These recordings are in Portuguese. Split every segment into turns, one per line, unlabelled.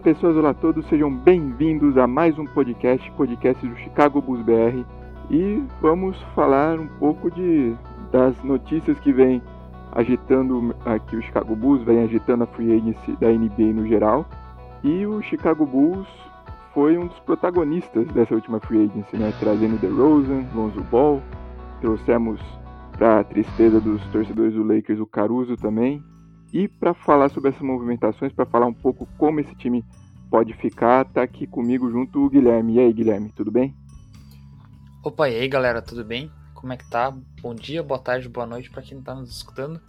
Olá pessoas, olá a todos, sejam bem-vindos a mais um podcast, podcast do Chicago Bulls BR. E vamos falar um pouco de das notícias que vem agitando aqui o Chicago Bulls, vem agitando a free agency da NBA no geral. E o Chicago Bulls foi um dos protagonistas dessa última free agency, né? Trazendo DeRozan, Lonzo Ball, trouxemos para tristeza dos torcedores do Lakers o Caruso também, e para falar sobre essas movimentações, para falar um pouco como esse time pode ficar, tá aqui comigo junto o Guilherme. E aí, Guilherme, tudo bem?
Opa, e aí, galera, tudo bem? Como é que tá? Bom dia, boa tarde, boa noite para quem tá nos escutando.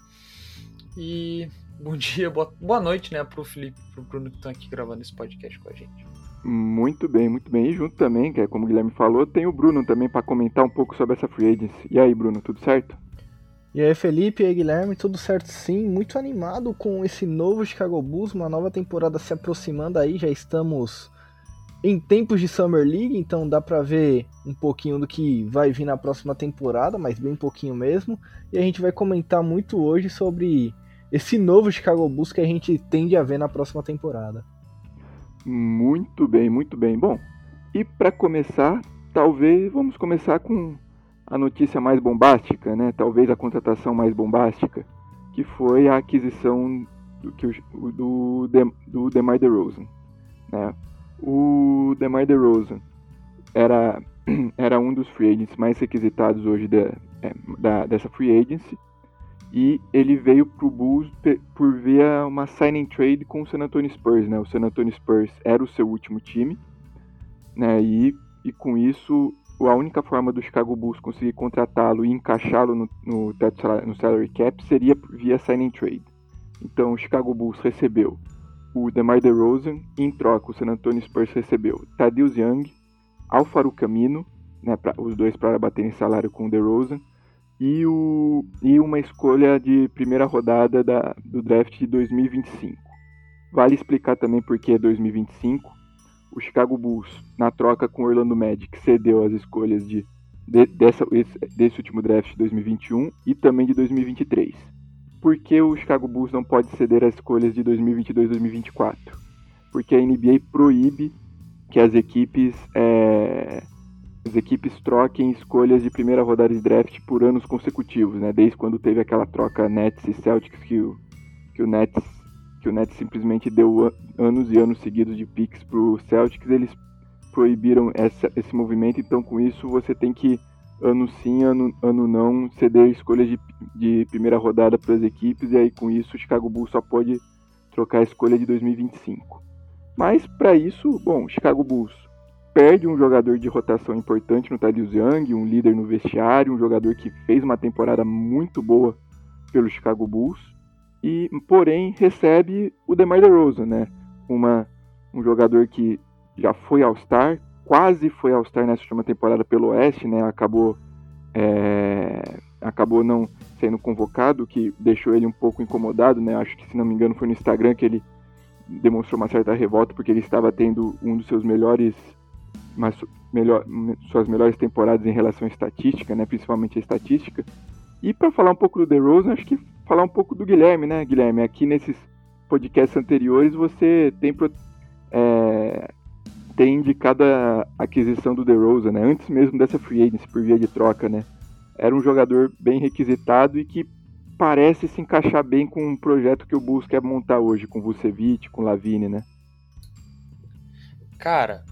E bom dia, boa, boa noite, né, pro Felipe, pro Bruno que estão aqui gravando esse podcast com a gente.
Muito bem, muito bem. E junto também, que é como o Guilherme falou, tem o Bruno também para comentar um pouco sobre essa free agency. E aí, Bruno, tudo certo?
E aí, Felipe, e aí, Guilherme, tudo certo sim? Muito animado com esse novo Chicago Bulls, uma nova temporada se aproximando aí, já estamos em tempos de Summer League, então dá pra ver um pouquinho do que vai vir na próxima temporada, mas bem pouquinho mesmo. E a gente vai comentar muito hoje sobre esse novo Chicago Bulls que a gente tende a ver na próxima temporada.
Muito bem, muito bem. Bom, e para começar, talvez vamos começar com a notícia mais bombástica, né? Talvez a contratação mais bombástica, que foi a aquisição do, do, do, DeMar DeRozan. Né? O DeMar DeRozan era, era um dos free agents mais requisitados hoje de, é, da, dessa free agency e ele veio para o Bulls por via uma signing trade com o San Antonio Spurs, né? O San Antonio Spurs era o seu último time, né? E, e com isso a única forma do Chicago Bulls conseguir contratá-lo e encaixá-lo no, no, no salary cap seria via signing trade. Então o Chicago Bulls recebeu o DeMar DeRozan em troca o San Antonio Spurs recebeu Tadius Young, Alfaro Camino, né, pra, os dois para baterem salário com o DeRozan, e, o, e uma escolha de primeira rodada da, do draft de 2025. Vale explicar também por que 2025 o Chicago Bulls, na troca com o Orlando Magic, cedeu as escolhas de, de dessa, desse último draft de 2021 e também de 2023. Por que o Chicago Bulls não pode ceder as escolhas de 2022 e 2024? Porque a NBA proíbe que as equipes, é, as equipes troquem escolhas de primeira rodada de draft por anos consecutivos, né? Desde quando teve aquela troca Nets e Celtics que o, que o Nets que o Nets simplesmente deu anos e anos seguidos de picks para o Celtics, eles proibiram essa, esse movimento, então com isso você tem que, ano sim, ano, ano não, ceder escolhas de, de primeira rodada para as equipes, e aí com isso o Chicago Bulls só pode trocar a escolha de 2025. Mas para isso, bom, Chicago Bulls perde um jogador de rotação importante no Thaddeus Young, um líder no vestiário, um jogador que fez uma temporada muito boa pelo Chicago Bulls e porém recebe o DeMar DeRozan, né? Uma, um jogador que já foi All-Star, quase foi All-Star nessa última temporada pelo Oeste, né? Acabou é, acabou não sendo convocado, que deixou ele um pouco incomodado, né? Acho que se não me engano foi no Instagram que ele demonstrou uma certa revolta porque ele estava tendo um dos seus melhores mas melhor, suas melhores temporadas em relação à estatística, né, principalmente a estatística. E para falar um pouco do DeRozan, acho que falar um pouco do Guilherme, né, Guilherme? Aqui nesses podcasts anteriores você tem, é, tem indicado a aquisição do DeRozan, né? Antes mesmo dessa free agency por via de troca, né? Era um jogador bem requisitado e que parece se encaixar bem com um projeto que o Bulls quer montar hoje, com Vucevic, com Lavine, né?
Cara,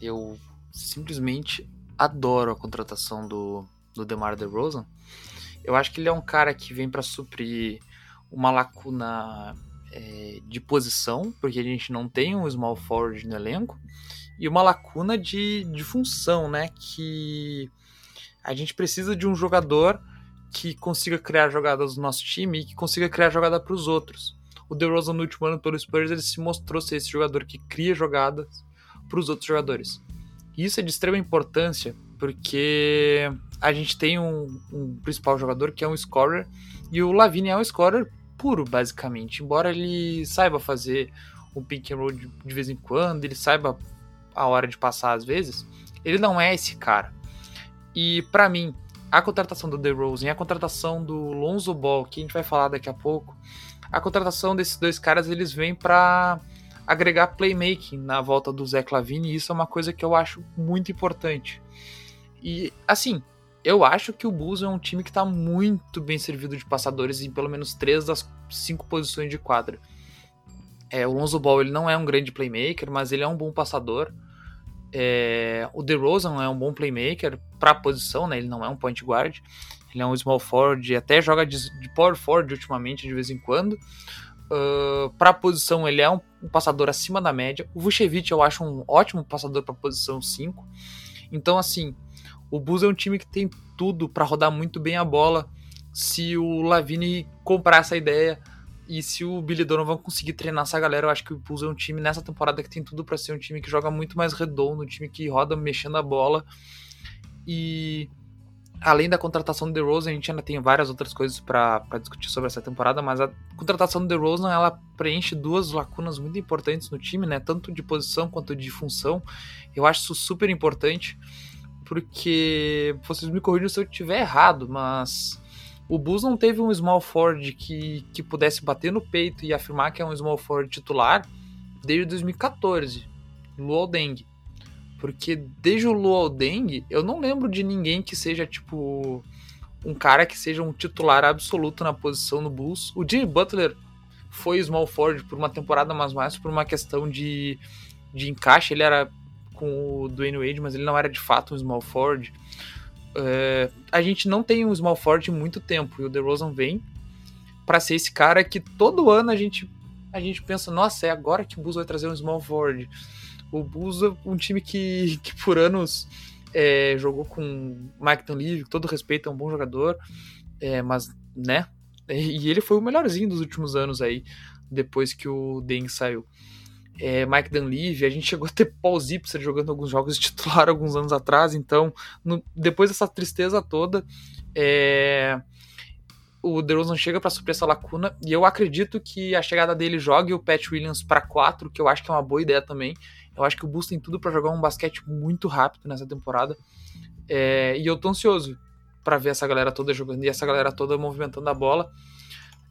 eu simplesmente adoro a contratação do, do DeMar DeRozan. Eu acho que ele é um cara que vem para suprir uma lacuna é, de posição, porque a gente não tem um small forward no elenco, e uma lacuna de, de função, né? Que a gente precisa de um jogador que consiga criar jogadas no nosso time e que consiga criar jogada para os outros. O DeRozan no último ano pelo Spurs ele se mostrou ser esse jogador que cria jogadas para os outros jogadores. Isso é de extrema importância porque a gente tem um, um, principal jogador que é um scorer e o Lavine é um scorer puro, basicamente. Embora ele saiba fazer um pick and roll de, de vez em quando, ele saiba a hora de passar às vezes, ele não é esse cara. E para mim, a contratação do DeRozan e a contratação do Lonzo Ball, que a gente vai falar daqui a pouco, a contratação desses dois caras, eles vêm para agregar playmaking na volta do Zé Clavini, e isso é uma coisa que eu acho muito importante. E assim, eu acho que o Bulls é um time que está muito bem servido de passadores em pelo menos três das cinco posições de quadra. É, o Lonzo Ball ele não é um grande playmaker, mas ele é um bom passador. É, o DeRozan é um bom playmaker para a posição, né? Ele não é um point guard. Ele é um small forward, até joga de, de power forward ultimamente de vez em quando. Uh, para a posição, ele é um, um, passador acima da média. O Vucevic eu acho um ótimo passador para posição 5. Então, assim, o Bulls é um time que tem tudo para rodar muito bem a bola se o Lavine comprar essa ideia e se o Billy Donovan conseguir treinar essa galera, eu acho que o Bulls é um time nessa temporada que tem tudo para ser um time que joga muito mais redondo, um time que roda mexendo a bola. E além da contratação do DeRozan, a gente ainda tem várias outras coisas para discutir sobre essa temporada, mas a contratação do DeRozan, ela preenche duas lacunas muito importantes no time, né? Tanto de posição quanto de função. Eu acho isso super importante porque vocês me corrijam se eu estiver errado, mas o Bulls não teve um small forward que, que pudesse bater no peito e afirmar que é um small forward titular desde 2014, Luol Deng. Porque desde o Luol Deng, eu não lembro de ninguém que seja tipo um cara que seja um titular absoluto na posição no Bulls. O Jimmy Butler foi small forward por uma temporada, mas mais por uma questão de, de encaixe. Ele era com o Dwayne Wade, mas ele não era de fato um small forward. É, a gente não tem um small forward em muito tempo e o DeRozan vem para ser esse cara que todo ano a gente a gente pensa, nossa, é agora que o Bulls vai trazer um small forward. O Bulls é um time que, que por anos é, jogou com Mike Dunleavy, com todo respeito, é um bom jogador, é, mas, né, e ele foi o melhorzinho dos últimos anos aí, depois que o Deng saiu é, Mike Dunleavy, a gente chegou a ter Paul Zipser jogando alguns jogos de titular alguns anos atrás, então no, depois dessa tristeza toda, é, o DeRozan chega para suprir essa lacuna, e eu acredito que a chegada dele jogue o Pat Williams para 4, que eu acho que é uma boa ideia também. Eu acho que o Bulls tem tudo para jogar um basquete muito rápido nessa temporada, é, e eu tô ansioso para ver essa galera toda jogando e essa galera toda movimentando a bola.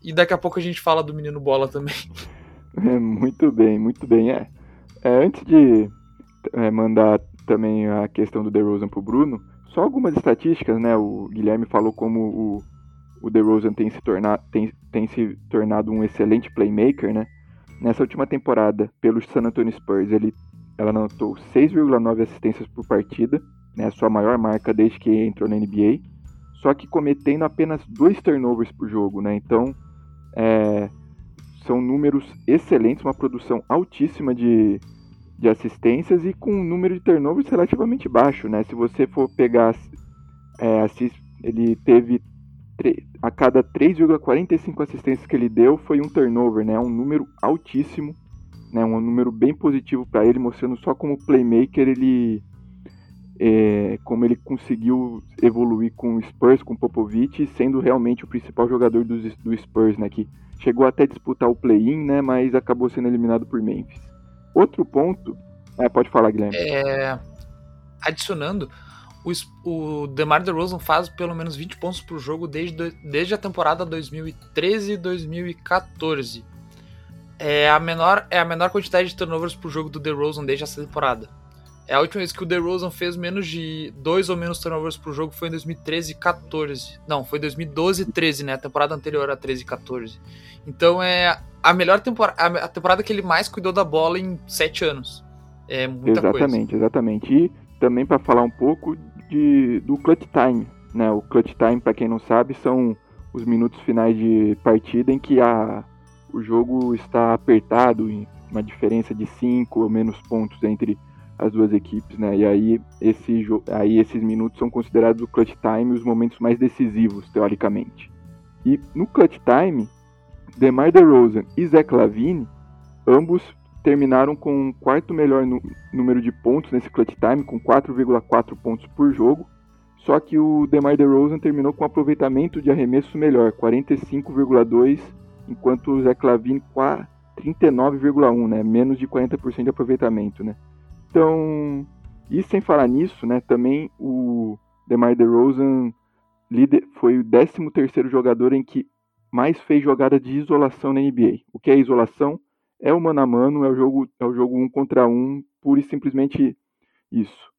E daqui a pouco a gente fala do menino bola também.
muito bem, muito bem. É, é antes de é, mandar também a questão do DeRozan pro Bruno, só algumas estatísticas, né? O Guilherme falou como o, o DeRozan tem se, tornar, tem, tem se tornado um excelente playmaker, né? Nessa última temporada, pelo San Antonio Spurs, ele ela anotou 6,9 assistências por partida, né, sua maior marca desde que entrou na NBA, só que cometendo apenas dois turnovers por jogo, né? Então, é, são números excelentes, uma produção altíssima de, de assistências e com um número de turnovers relativamente baixo, né? Se você for pegar, é, assist, ele teve a cada 3,45 assistências que ele deu foi um turnover, né? Um número altíssimo, né? Um número bem positivo para ele, mostrando só como playmaker ele é, como ele conseguiu evoluir com o Spurs, com o Popovich, sendo realmente o principal jogador do, do Spurs, né? Que chegou até a disputar o play-in, né? Mas acabou sendo eliminado por Memphis. Outro ponto. É, pode falar, Guilherme.
É, adicionando, o, o DeMar DeRozan faz pelo menos 20 pontos por jogo desde, desde a temporada 2013 e 2014. É a, menor, é a menor quantidade de turnovers por jogo do DeRozan desde essa temporada. É a última vez que o DeRozan fez menos de dois ou menos turnovers por jogo foi em 2013 e 14. Não, foi 2012 e 13, né? A temporada anterior a 13 e 14. Então é a melhor temporada, a temporada que ele mais cuidou da bola em sete anos. É muita
exatamente,
coisa.
Exatamente, E também para falar um pouco de, do clutch time, né? O clutch time, para quem não sabe, são os minutos finais de partida em que a, o jogo está apertado, uma diferença de cinco ou menos pontos entre as duas equipes, né? E aí, esse, aí esses minutos são considerados o clutch time os momentos mais decisivos, teoricamente. E no clutch time, DeMar DeRozan e Zach Lavine, ambos terminaram com o quarto melhor número de pontos nesse clutch time, com 4,4 pontos por jogo. Só que o DeMar DeRozan terminou com um aproveitamento de arremesso melhor, 45,2, enquanto o Zach Lavine 39,1, né? Menos de 40% de aproveitamento, né? Então, e sem falar nisso, né, também o DeMar DeRozan líder, foi o 13º jogador em que mais fez jogada de isolação na NBA. O que é isolação? é o mano a mano, é o jogo, é o jogo um contra um, pura e simplesmente isso.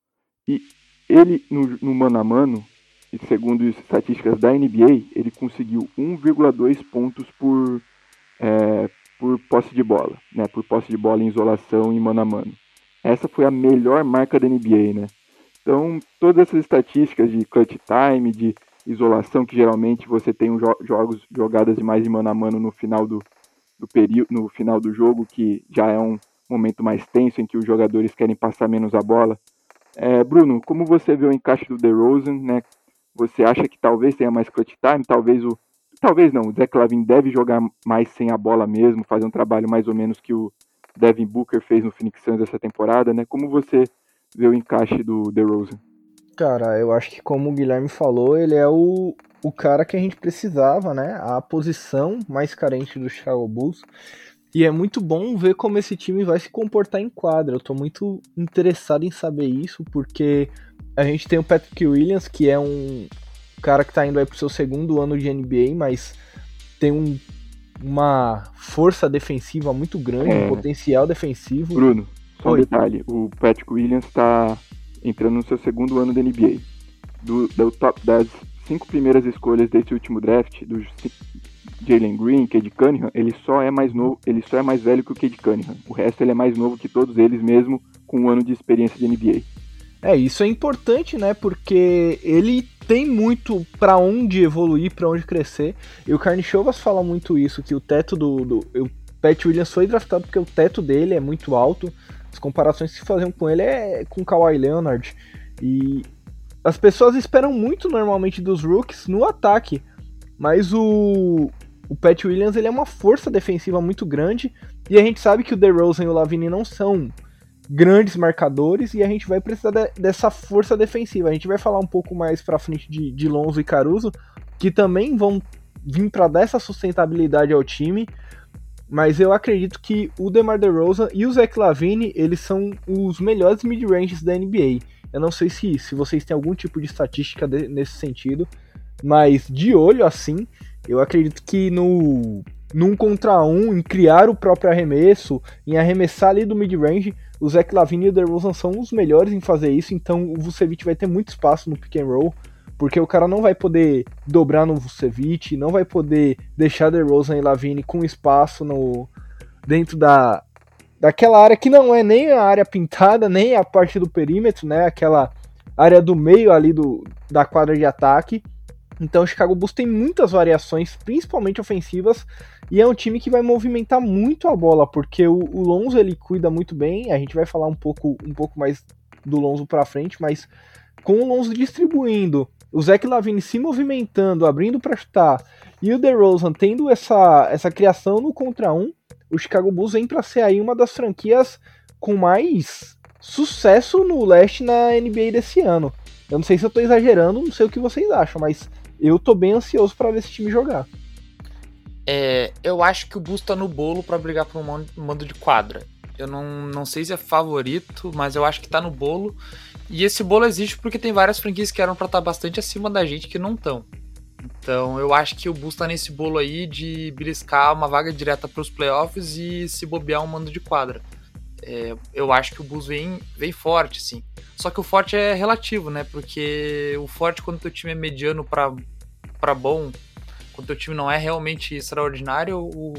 E ele, no, no mano a mano, e segundo as estatísticas da NBA, ele conseguiu 1,2 pontos por, é, por posse de bola, né? Por posse de bola em isolação e mano a mano. Essa foi a melhor marca da NBA, né? Então, todas essas estatísticas de clutch time, de isolação, que geralmente você tem jo jogos, jogadas de mais de mano a mano no final do, do período, no final do jogo, que já é um momento mais tenso em que os jogadores querem passar menos a bola. É, Bruno, como você vê o encaixe do DeRozan, né? Você acha que talvez tenha mais clutch time? Talvez o talvez não, o Zach Lavin deve jogar mais sem a bola mesmo, fazer um trabalho mais ou menos que o Devin Booker fez no Phoenix Suns essa temporada, né? Como você vê o encaixe do DeRozan?
Cara, eu acho que como o Guilherme falou, ele é o, o cara que a gente precisava, né? A posição mais carente do Chicago Bulls. E é muito bom ver como esse time vai se comportar em quadra. Eu tô muito interessado em saber isso, porque a gente tem o Patrick Williams, que é um cara que tá indo aí pro seu segundo ano de NBA, mas tem um, uma força defensiva muito grande, é. um potencial defensivo.
Bruno, só Oi. um detalhe: o Patrick Williams tá entrando no seu segundo ano da NBA. Do, do top das cinco primeiras escolhas desse último draft, do Jalen Green, Cade Cunningham, ele só é mais novo, ele só é mais velho que o Cade Cunningham. O resto ele é mais novo que todos eles, mesmo com um ano de experiência de NBA.
É, isso é importante, né? Porque ele tem muito para onde evoluir, para onde crescer. E o Carnichovas fala muito isso, que o teto do, do o Pat Williams foi draftado porque o teto dele é muito alto. As comparações que se faziam com ele é com Kawhi Leonard. E as pessoas esperam muito normalmente dos rookies no ataque, mas o, o Pat Williams ele é uma força defensiva muito grande e a gente sabe que o DeRozan e o Lavine não são grandes marcadores e a gente vai precisar de, dessa força defensiva. A gente vai falar um pouco mais para frente de, de Lonzo e Caruso, que também vão vir para dar essa sustentabilidade ao time. Mas eu acredito que o DeMar DeRozan e o Zach Lavine, eles são os melhores mid-ranges da NBA. Eu não sei se, se vocês têm algum tipo de estatística de, nesse sentido, mas de olho assim, eu acredito que no num contra um, em criar o próprio arremesso, em arremessar ali do mid-range, o Zach Lavine e o DeRozan são os melhores em fazer isso, então o Vucevic vai ter muito espaço no pick and roll, porque o cara não vai poder dobrar no Vucevic, não vai poder deixar DeRozan e Lavine com espaço no dentro da daquela área que não é nem a área pintada, nem a parte do perímetro, né? Aquela área do meio ali do, da quadra de ataque. Então o Chicago Bulls tem muitas variações, principalmente ofensivas, e é um time que vai movimentar muito a bola, porque o, o Lonzo ele cuida muito bem, a gente vai falar um pouco, um pouco mais do Lonzo para frente, mas com o Lonzo distribuindo, o Zach Lavine se movimentando, abrindo para chutar, e o DeRozan tendo essa, essa criação no contra um, o Chicago Bulls vem para ser aí uma das franquias com mais sucesso no leste na NBA desse ano. Eu não sei se eu tô exagerando, não sei o que vocês acham, mas eu tô bem ansioso para ver esse time jogar.
É, eu acho que o Bulls tá no bolo para brigar por um mando de quadra. Eu não, não sei se é favorito, mas eu acho que tá no bolo. E esse bolo existe porque tem várias franquias que eram para estar tá bastante acima da gente que não estão. Então eu acho que o Bulls tá nesse bolo aí de beliscar uma vaga direta para os playoffs e se bobear um mando de quadra. É, eu acho que o Bulls vem, vem forte, sim. Só que o forte é relativo, né? Porque o forte quando o teu time é mediano para bom, quando o time não é realmente extraordinário, o,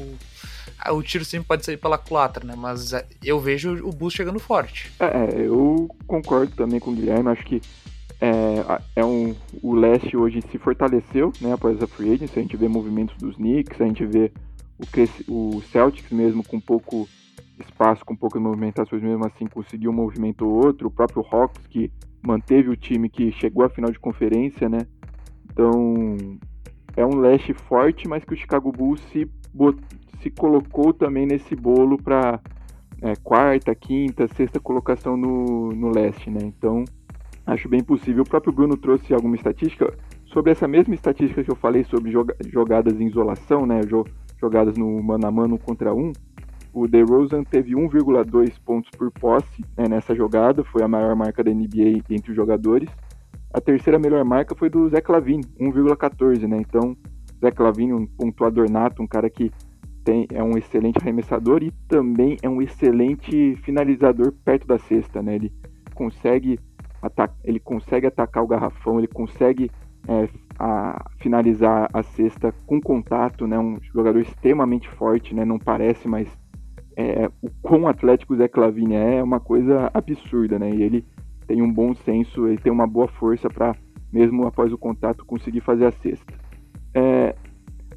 o tiro sempre pode sair pela culatra, né? Mas é, eu vejo o Bulls chegando forte.
É, é, eu concordo também com o Guilherme. Acho que é, é um, o leste hoje se fortaleceu né, após a free agency. A gente vê movimentos dos Knicks, a gente vê o, o Celtics mesmo com pouco espaço, com poucas movimentações, mesmo assim conseguiu um movimento ou outro. O próprio Hawks que manteve o time que chegou à final de conferência, né? Então é um leste forte, mas que o Chicago Bulls se, se colocou também nesse bolo para é, quarta, quinta, sexta colocação no, no leste, né? Então Acho bem possível. O próprio Bruno trouxe alguma estatística sobre essa mesma estatística que eu falei sobre jogadas em isolação, né? Jogadas no mano a mano contra um. O DeRozan teve 1,2 pontos por posse né, nessa jogada, foi a maior marca da NBA entre os jogadores. A terceira melhor marca foi do Zé Clavin, 1,14, né? Então, Zé Clavin, um pontuador nato, um cara que tem, é um excelente arremessador e também é um excelente finalizador perto da cesta, né? Ele consegue, ele consegue atacar o garrafão, ele consegue é, a finalizar a cesta com contato, né? Um jogador extremamente forte, né? Não parece, mas é, o quão atlético o Zé Clavini é, é uma coisa absurda, né? E ele tem um bom senso, ele tem uma boa força para, mesmo após o contato, conseguir fazer a cesta. É,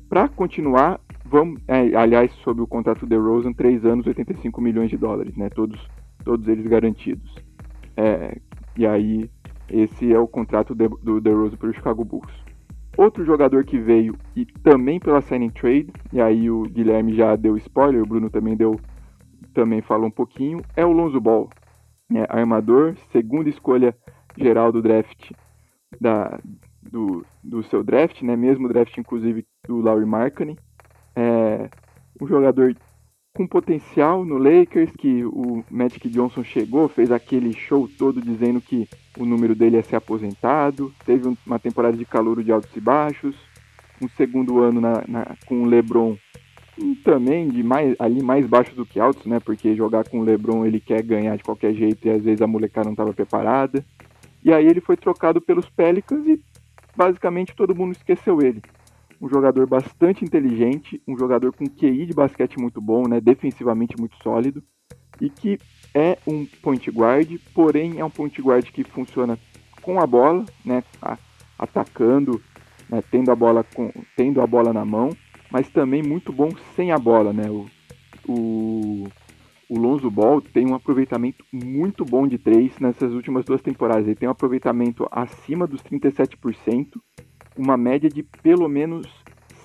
para continuar, vamos, é, aliás, sobre o contrato de Rosen, 3 anos, 85 milhões de dólares, né? Todos, todos eles garantidos. É, e aí, esse é o contrato de, do DeRozan para o Chicago Bulls. Outro jogador que veio e também pela signing trade, e aí o Guilherme já deu spoiler, o Bruno também deu, também falou um pouquinho, é o Lonzo Ball, né, armador, segunda escolha geral do draft da, do, do seu draft, né, mesmo draft inclusive do Laurie Markkinen, é um jogador com potencial no Lakers, que o Magic Johnson chegou, fez aquele show todo dizendo que o número dele ia ser aposentado, teve uma temporada de calor de altos e baixos, um segundo ano na, na, com o LeBron também de mais, ali mais baixo do que altos, né? Porque jogar com o LeBron ele quer ganhar de qualquer jeito e às vezes a molecada não estava preparada. E aí ele foi trocado pelos Pelicans e basicamente todo mundo esqueceu ele. Um jogador bastante inteligente, um jogador com QI de basquete muito bom, né, defensivamente muito sólido, e que é um point guard, porém é um point guard que funciona com a bola, né, atacando, né, tendo, a bola com, tendo a bola na mão, mas também muito bom sem a bola. Né, o, o, o Lonzo Ball tem um aproveitamento muito bom de três nessas últimas duas temporadas. Ele tem um aproveitamento acima dos 37%, uma média de pelo menos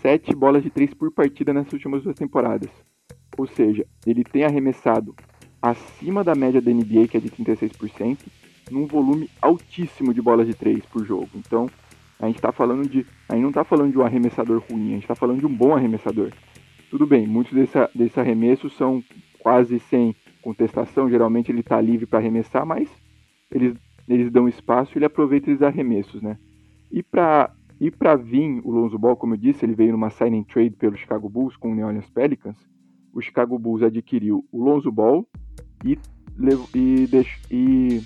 7 bolas de 3 por partida nessas últimas duas temporadas. Ou seja, ele tem arremessado acima da média da NBA, que é de 36%, num volume altíssimo de bolas de 3 por jogo. Então, a gente está falando de. A gente não está falando de um arremessador ruim, a gente está falando de um bom arremessador. Tudo bem, muitos desses desse são quase sem contestação, geralmente ele está livre para arremessar, mas eles, eles dão espaço e ele aproveita esses arremessos, né? E para e para vir o Lonzo Ball, como eu disse, ele veio numa signing trade pelo Chicago Bulls com o New Orleans Pelicans. O Chicago Bulls adquiriu o Lonzo Ball e, e, e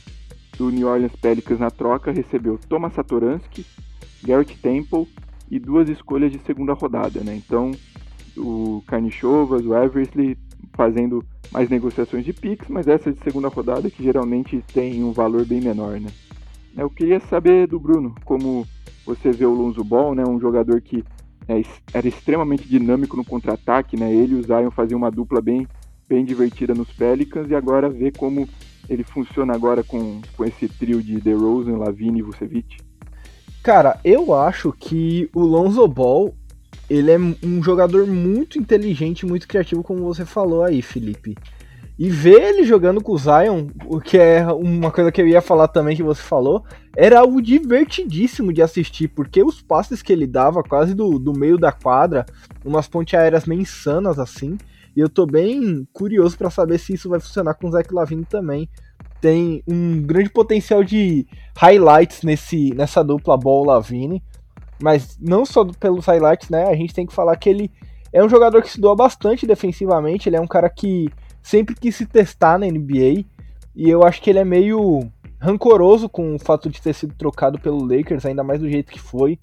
do New Orleans Pelicans na troca recebeu Thomas Satoransky, Garrett Temple e duas escolhas de segunda rodada, né? Então, o Carnichovas, o Eversley fazendo mais negociações de picks, mas essa de segunda rodada que geralmente tem um valor bem menor, né? Eu queria saber do Bruno como você vê o Lonzo Ball, né, um jogador que é, era extremamente dinâmico no contra-ataque, né? Ele e o Zion faziam uma dupla bem, bem divertida nos Pelicans e agora ver como ele funciona agora com, com esse trio de DeRozan, Lavine e Vucevic.
Cara, eu acho que o Lonzo Ball ele é um jogador muito inteligente, muito criativo, como você falou aí, Felipe. E ver ele jogando com o Zion, o que é uma coisa que eu ia falar também que você falou, era algo divertidíssimo de assistir, porque os passes que ele dava quase do, do meio da quadra, umas pontes aéreas meio insanas assim, e eu tô bem curioso para saber se isso vai funcionar com o Zach Lavine também. Tem um grande potencial de highlights nesse, nessa dupla Ball Lavine, mas não só pelos highlights, né? A gente tem que falar que ele é um jogador que se doa bastante defensivamente, ele é um cara que sempre quis se testar na NBA. E eu acho que ele é meio rancoroso com o fato de ter sido trocado pelo Lakers, ainda mais do jeito que foi.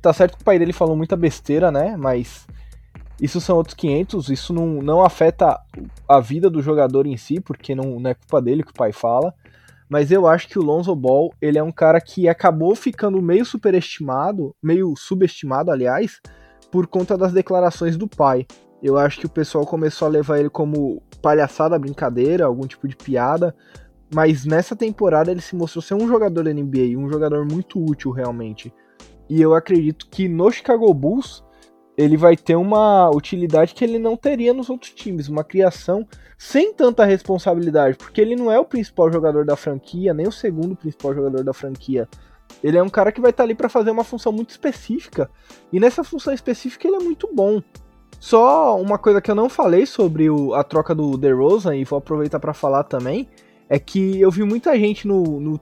Tá certo que o pai dele falou muita besteira, né? Mas isso são outros 500. Isso não, não afeta a vida do jogador em si, porque não, não é culpa dele que o pai fala. Mas eu acho que o Lonzo Ball, ele é um cara que acabou ficando meio superestimado, meio subestimado, aliás, por conta das declarações do pai. Eu acho que o pessoal começou a levar ele como palhaçada, brincadeira, algum tipo de piada. Mas nessa temporada ele se mostrou ser um jogador da NBA, um jogador muito útil realmente. E eu acredito que no Chicago Bulls ele vai ter uma utilidade que ele não teria nos outros times, uma criação sem tanta responsabilidade, porque ele não é o principal jogador da franquia, nem o segundo principal jogador da franquia. Ele é um cara que vai estar ali para fazer uma função muito específica, e nessa função específica ele é muito bom. Só uma coisa que eu não falei sobre o, a troca do DeRozan, e vou aproveitar para falar também, é que eu vi muita gente no, no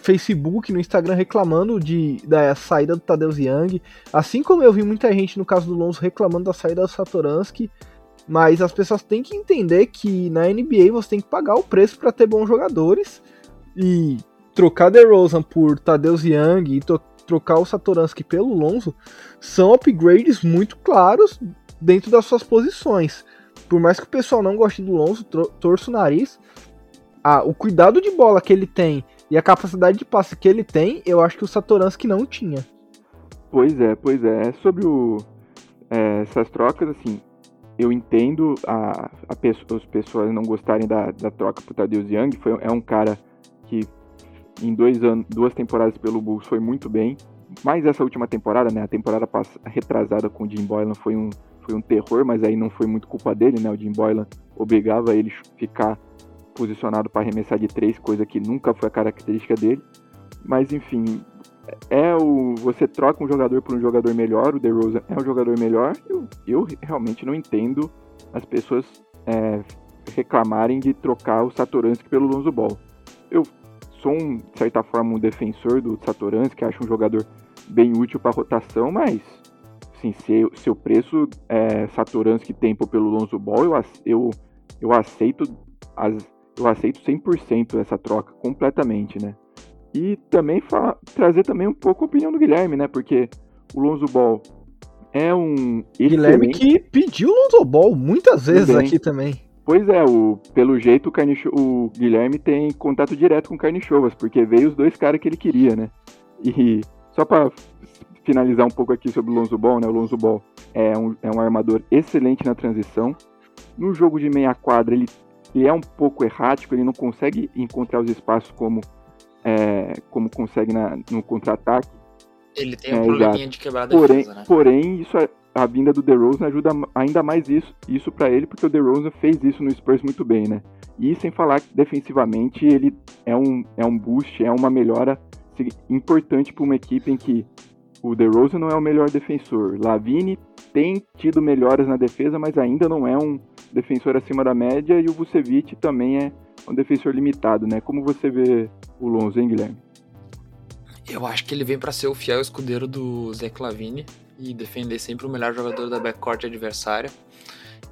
Facebook, no Instagram reclamando de, da saída do Tadeusz Young, assim como eu vi muita gente no caso do Lonzo reclamando da saída do Satoransky, mas as pessoas têm que entender que na NBA você tem que pagar o preço para ter bons jogadores. E trocar DeRozan por Tadeusz Young e trocar o Satoransky pelo Lonzo são upgrades muito claros dentro das suas posições. Por mais que o pessoal não goste do Lonzo, torça o nariz, ah, o cuidado de bola que ele tem e a capacidade de passe que ele tem, eu acho que o Satoransky não tinha.
Pois é, pois é. Sobre o, é, essas trocas, assim, eu entendo a, a as pessoas não gostarem da, da troca pro Tadeusz Young. Foi, é um cara que em dois anos, duas temporadas pelo Bulls foi muito bem. Mas essa última temporada, né, a temporada retrasada com o Jim Boylan foi um, foi um terror, mas aí não foi muito culpa dele, né? O Jim Boylan obrigava ele ficar posicionado para arremessar de três, coisa que nunca foi a característica dele. Mas enfim, é o você troca um jogador por um jogador melhor, o DeRozan é um jogador melhor. Eu, eu realmente não entendo as pessoas é, reclamarem de trocar o Satoransky pelo Lonzo Ball. Eu sou, um, de certa forma, um defensor do Satoransky, acho um jogador bem útil para rotação, mas assim, se, preço é, Satoransky tempo pelo Lonzo Ball, eu, eu, eu aceito as, eu aceito 100% essa troca, completamente, né? E também trazer também um pouco a opinião do Guilherme, né? Porque o Lonzo Ball é um
Guilherme que pediu o Lonzo Ball muitas vezes também. aqui também.
Pois é, o, pelo jeito o, Carnicho, o Guilherme tem contato direto com o Carnichovas, porque veio os dois caras que ele queria, né? E só para finalizar um pouco aqui sobre o Lonzo Ball, né? O Lonzo Ball é um, é um armador excelente na transição. No jogo de meia quadra, ele ele é um pouco errático, ele não consegue encontrar os espaços como, é, como consegue na, no contra-ataque.
Ele tem um é, probleminha exato. de quebrar
porém,
defesa, né?
Porém, isso, é, a vinda do DeRozan ajuda ainda mais isso, isso para ele, porque o DeRozan fez isso no Spurs muito bem, né? E sem falar que defensivamente ele é um, é um boost, é uma melhora importante para uma equipe em que o DeRozan não é o melhor defensor. Lavine tem tido melhoras na defesa, mas ainda não é um defensor acima da média. E o Vucevic também é um defensor limitado, né? Como você vê o Lonzo, hein, Guilherme?
Eu acho que ele vem para ser o fiel escudeiro do Zé Clavini e defender sempre o melhor jogador da backcourt adversária.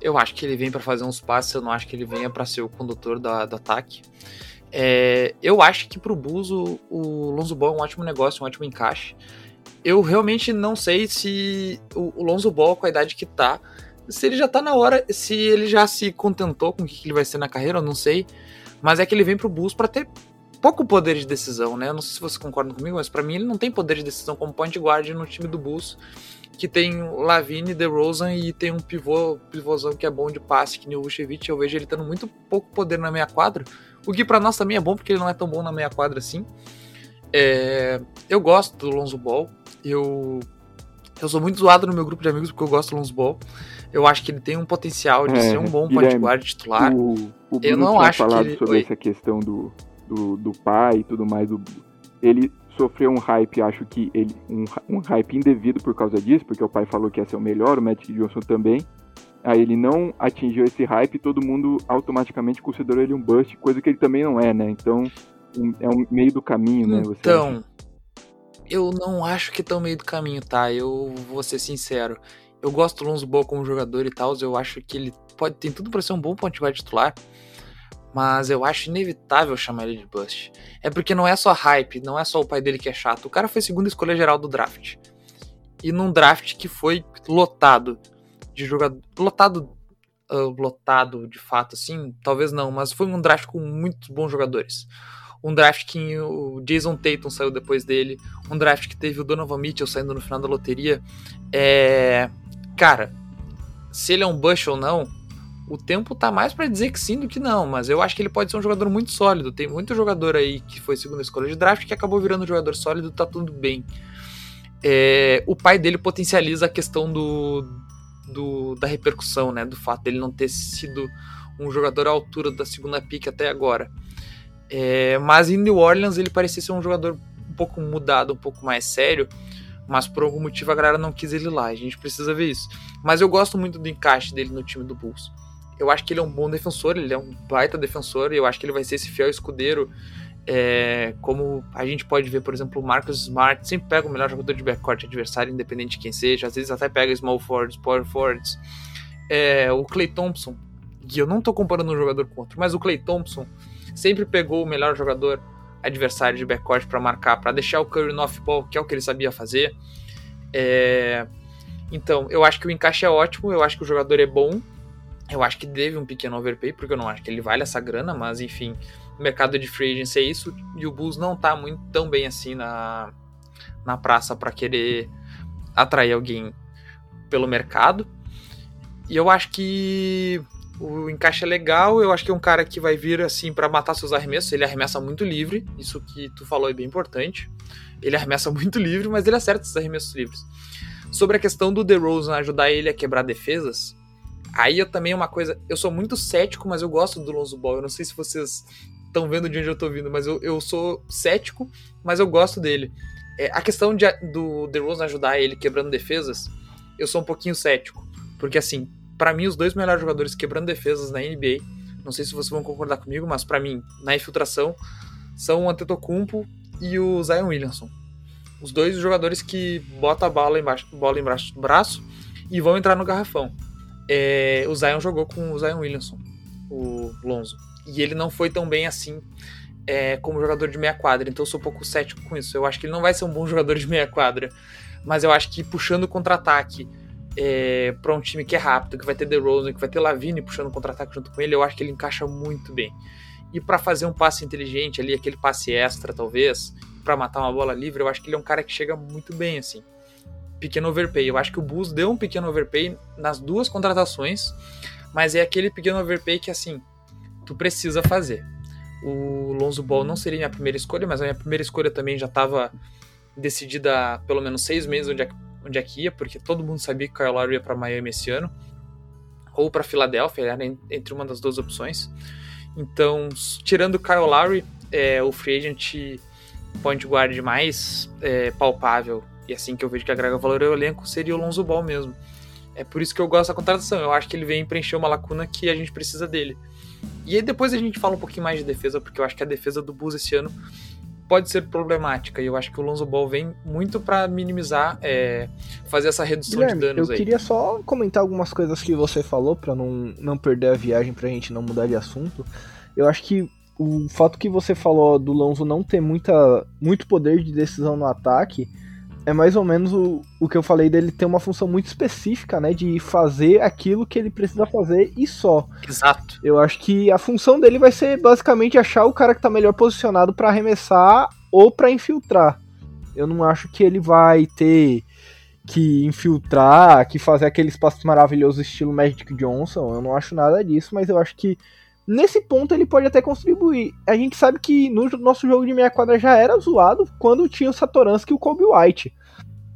Eu acho que ele vem para fazer uns passes, eu não acho que ele venha para ser o condutor da, do ataque. É, eu acho que pro Bulls o, o Lonzo Ball é um ótimo negócio, um ótimo encaixe eu realmente não sei se o, o Lonzo Ball, com a idade que tá, se ele já tá na hora, se ele já se contentou com o que ele vai ser na carreira, eu não sei. Mas é que ele vem pro Bulls para ter pouco poder de decisão, né? Eu não sei se você concorda comigo, mas para mim ele não tem poder de decisão como point guard no time do Bulls, que tem Lavine, DeRozan e tem um pivô, pivôzão que é bom de passe, que nem o Vucevic. Eu vejo ele tendo muito pouco poder na meia quadra, o que para nós também é bom, porque ele não é tão bom na meia quadra assim. É, eu gosto do Lonzo Ball. Eu, eu sou muito zoado no meu grupo de amigos porque eu gosto do Lonzo Ball. Eu acho que ele tem um potencial de é, ser um bom point guard titular.
O, o eu não acho falado que ele... sobre Oi. essa questão do, do, do pai e tudo mais. Do, ele sofreu um hype, acho que ele um, um hype indevido por causa disso, porque o pai falou que ia ser o melhor, o Magic Johnson também. Aí ele não atingiu esse hype e todo mundo automaticamente considerou ele um bust, coisa que ele também não é, né? Então é um meio do caminho, né?
Então, acha? Eu não acho que tão meio do caminho, tá? Eu vou ser sincero. Eu gosto do Lonzo Ball como jogador e tal, eu acho que ele pode ter tudo para ser um bom ponto de titular, mas eu acho inevitável chamar ele de bust. É porque não é só hype, não é só o pai dele que é chato. O cara foi segunda escolha geral do draft. E num draft que foi lotado de jogador, lotado uh, lotado de fato assim, talvez não, mas foi um draft com muitos bons jogadores um draft que o Jason Tatum saiu depois dele, um draft que teve o Donovan Mitchell saindo no final da loteria. É... Cara, se ele é um bush ou não, o tempo tá mais para dizer que sim do que não, mas eu acho que ele pode ser um jogador muito sólido. Tem muito jogador aí que foi segunda escolha de draft que acabou virando um jogador sólido, tá tudo bem. É... o pai dele potencializa a questão do, do, da repercussão, né? Do fato dele não ter sido um jogador à altura da segunda pick até agora. É, mas em New Orleans ele parecia ser um jogador um pouco mudado, um pouco mais sério. Mas por algum motivo a galera não quis ele lá. A gente precisa ver isso. Mas eu gosto muito do encaixe dele no time do Bulls. Eu acho que ele é um bom defensor, ele é um baita defensor. E eu acho que ele vai ser esse fiel escudeiro É, como a gente pode ver, por exemplo, o Marcus Smart sempre pega o melhor jogador de backcourt adversário, independente de quem seja, às vezes até pega small forwards, power forwards. É, o Clay Thompson, que eu não tô comparando um jogador com outro, mas o Clay Thompson sempre pegou o melhor jogador adversário de backcourt para marcar, para deixar o Curry no off-ball, que é o que ele sabia fazer. É, então, eu acho que o encaixe é ótimo, eu acho que o jogador é bom, eu acho que deve um pequeno overpay, porque eu não acho que ele vale essa grana, mas enfim, o mercado de free agency é isso, e o Bulls não tá muito tão bem assim na, na praça para querer atrair alguém pelo mercado. E eu acho que o encaixe é legal, eu acho que é um cara que vai vir assim para matar seus arremessos, ele arremessa muito livre, isso que tu falou é bem importante. Ele arremessa muito livre, mas ele acerta esses arremessos livres. Sobre a questão do DeRozan ajudar ele a quebrar defesas, aí eu também é uma coisa, eu sou muito cético, mas eu gosto do Lonzo Ball. Eu não sei se vocês estão vendo de onde eu tô vindo, mas eu, eu sou cético, mas eu gosto dele. É, a questão de, do DeRozan ajudar ele quebrando defesas, eu sou um pouquinho cético, porque assim, para mim os dois melhores jogadores quebrando defesas na NBA, não sei se vocês vão concordar comigo, mas para mim, na infiltração, são o Antetokounmpo e o Zion Williamson. Os dois jogadores que botam a bola embaixo, bola embaixo do braço e vão entrar no garrafão. É, o Zion jogou com o Zion Williamson, o Lonzo e ele não foi tão bem assim é, como jogador de meia quadra, então eu sou um pouco cético com isso. Eu acho que ele não vai ser um bom jogador de meia quadra, mas eu acho que puxando contra-ataque é, para um time que é rápido, que vai ter DeRozan, que vai ter Lavine puxando contra-ataque junto com ele, eu acho que ele encaixa muito bem. E para fazer um passe inteligente ali, aquele passe extra talvez, para matar uma bola livre, eu acho que ele é um cara que chega muito bem assim. Pequeno overpay. Eu acho que o Bulls deu um pequeno overpay nas duas contratações, mas é aquele pequeno overpay que assim, tu precisa fazer. O Lonzo Ball não seria minha primeira escolha, mas a minha primeira escolha também já estava decidida há pelo menos seis meses onde é, onde é que ia, porque todo mundo sabia que o Kyle Lowry ia para Miami esse ano, ou para Filadélfia, era entre uma das duas opções. Então, tirando o Kyle Lowry, é, o free agent point guard mais é, palpável e assim que eu vejo que agrega valor ao elenco seria o Lonzo Ball mesmo. É por isso que eu gosto da contratação. Eu acho que ele vem preencher uma lacuna que a gente precisa dele. E aí depois a gente fala um pouquinho mais de defesa, porque eu acho que a defesa do Bulls esse ano pode ser problemática. E eu acho que o Lonzo Ball vem muito para minimizar, é, fazer essa redução Guilherme, de danos
eu aí. Eu queria só comentar algumas coisas que você falou para não, não perder a viagem, pra gente não mudar de assunto. Eu acho que o fato que você falou do Lonzo não ter muita, muito poder de decisão no ataque é mais ou menos o, o que eu falei dele ter uma função muito específica, né? De fazer aquilo que ele precisa fazer e só.
Exato.
Eu acho que a função dele vai ser basicamente achar o cara que tá melhor posicionado para arremessar ou para infiltrar. Eu não acho que ele vai ter que infiltrar, que fazer aquele espaço maravilhoso estilo Magic Johnson. Eu não acho nada disso, mas eu acho que nesse ponto ele pode até contribuir. A gente sabe que no nosso jogo de meia quadra já era zoado quando tinha o Satoransky e o Kobe White.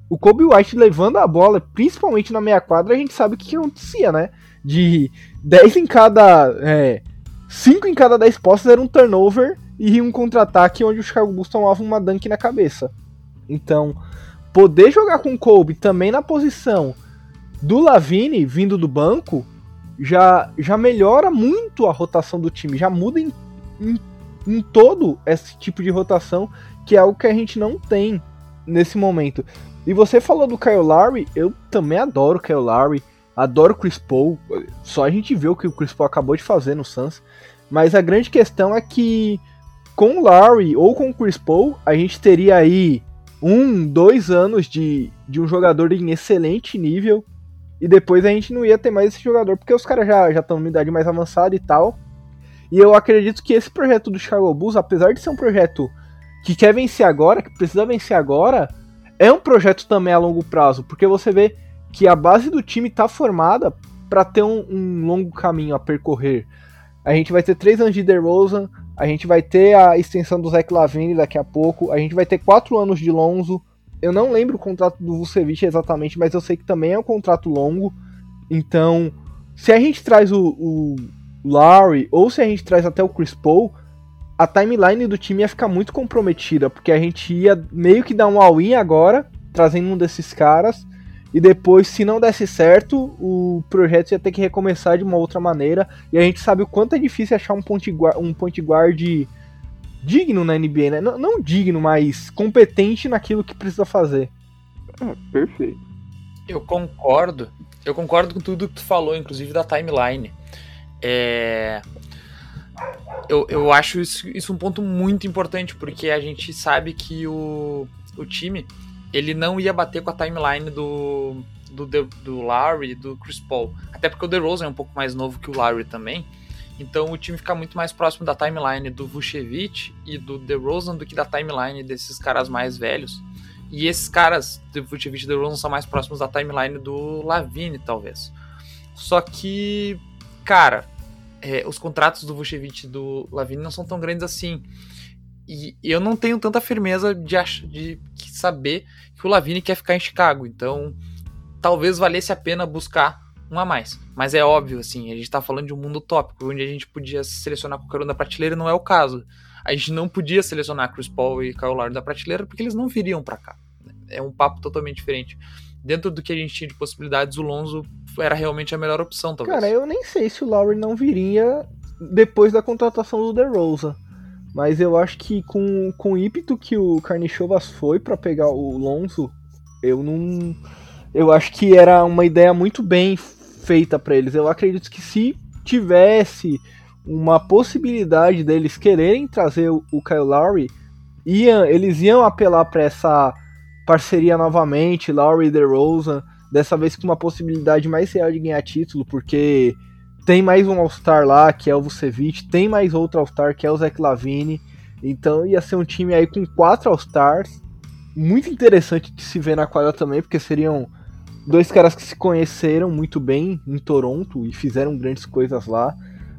O Kobe White levando a bola, principalmente na meia quadra, a gente sabe o que acontecia, né? De 10 em cada. É, 5 em cada 10 postos era um turnover e um contra-ataque onde o Chicago Bulls tomava uma dunk na cabeça. Então, poder jogar com o Kobe também na posição do Lavine vindo do banco já, já melhora muito a rotação do time, já muda em, em, em todo esse tipo de rotação, que é algo que a gente não tem nesse momento. E você falou do Kyle Lowry, eu também adoro o Kyle Lowry, adoro o Chris Paul, só a gente vê o que o Chris Paul acabou de fazer no Suns, mas a grande questão é que com o Lowry ou com o Chris Paul, a gente teria aí um, dois anos de, de um jogador em excelente nível, e depois a gente não ia ter mais esse jogador, porque os caras já estão numa idade mais avançada e tal. E eu acredito que esse projeto do Chicago Bulls, apesar de ser um projeto que quer vencer agora, que precisa vencer agora, é um projeto também a longo prazo, porque você vê que a base do time está formada para ter um, um, longo caminho a percorrer. A gente vai ter três anos de DeRozan, a gente vai ter a extensão do Zach Lavine daqui a pouco, a gente vai ter quatro anos de Lonzo, eu não lembro o contrato do Vucevic exatamente, mas eu sei que também é um contrato longo. Então, se a gente traz o, o Larry ou se a gente traz até o Chris Paul, a timeline do time ia ficar muito comprometida, porque a gente ia meio que dar um all-in agora, trazendo um desses caras, e depois, se não desse certo, o projeto ia ter que recomeçar de uma outra maneira, e a gente sabe o quanto é difícil achar um point guard, um point guard digno na NBA, né? Não, não digno, mas competente naquilo que precisa fazer.
É, perfeito.
Eu concordo. Eu concordo com tudo que tu falou, inclusive da timeline. É... Eu, eu acho isso, isso um ponto muito importante, porque a gente sabe que o, o time ele não ia bater com a timeline do, do, do Larry e do Chris Paul. Até porque o DeRozan é um pouco mais novo que o Larry também. Então o time fica muito mais próximo da timeline do Vucevic e do DeRozan do que da timeline desses caras mais velhos. E esses caras, do Vucevic e DeRozan, são mais próximos da timeline do Lavine, talvez. Só que, cara, é, os contratos do Vucevic e do Lavine não são tão grandes assim. E eu não tenho tanta firmeza de, de saber que o Lavine quer ficar em Chicago. Então, talvez valesse a pena buscar um a mais. Mas é óbvio, assim, a gente tá falando de um mundo utópico, onde a gente podia selecionar qualquer um da prateleira não é o caso. A gente não podia selecionar Chris Paul e Kyle Lowry da prateleira porque eles não viriam para cá. É um papo totalmente diferente. Dentro do que a gente tinha de possibilidades, o Lonzo era realmente a melhor opção, talvez.
Cara, eu nem sei se o Lowry não viria depois da contratação do DeRozan. Mas eu acho que com, com o ímpeto que o Carnichovas foi para pegar o Lonzo, eu não. Eu acho que era uma ideia muito bem feita para eles. Eu acredito que se tivesse uma possibilidade deles quererem trazer o, Kyle Lowry, iam, eles iam apelar para essa parceria novamente, Lowry e DeRozan, dessa vez com uma possibilidade mais real de ganhar título, porque tem mais um All-Star lá, que é o Vucevic, tem mais outro All-Star, que é o Zach Lavine, então ia ser um time aí com quatro All-Stars, muito interessante de se ver na quadra também, porque seriam dois caras que se conheceram muito bem em Toronto e fizeram grandes coisas lá.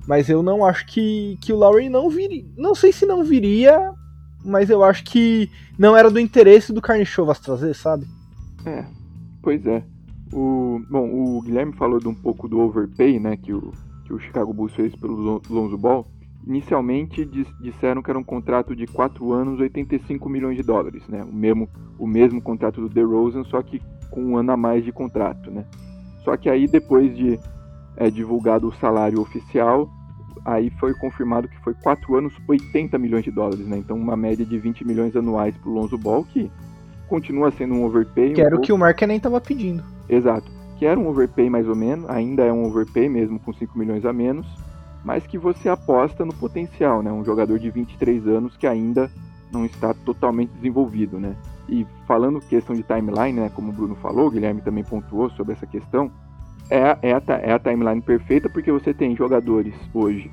Mas eu não acho que, que o Lowry não viria. Não sei se não viria, mas eu acho que não era do interesse do Carnichovas trazer, sabe?
É, pois é. O, bom, o Guilherme falou de um pouco do overpay, né, que o, que o Chicago Bulls fez pelo Lonzo Ball. Inicialmente disseram que era um contrato de 4 anos, 85 milhões de dólares, né? O mesmo, o mesmo contrato do DeRozan, só que com um ano a mais de contrato, né? Só que aí depois de é, divulgado o salário oficial, aí foi confirmado que foi 4 anos, 80 milhões de dólares, né? Então uma média de 20 milhões anuais para o Lonzo Ball, que continua sendo um overpay.
Que
um
era pouco... o que o Mark nem estava pedindo.
Exato. Que era um overpay mais ou menos, ainda é um overpay mesmo com 5 milhões a menos, mas que você aposta no potencial, né? Um jogador de 23 anos que ainda não está totalmente desenvolvido, né? E falando questão de timeline, né, como o Bruno falou, o Guilherme também pontuou sobre essa questão, é, é, a, é a timeline perfeita porque você tem jogadores hoje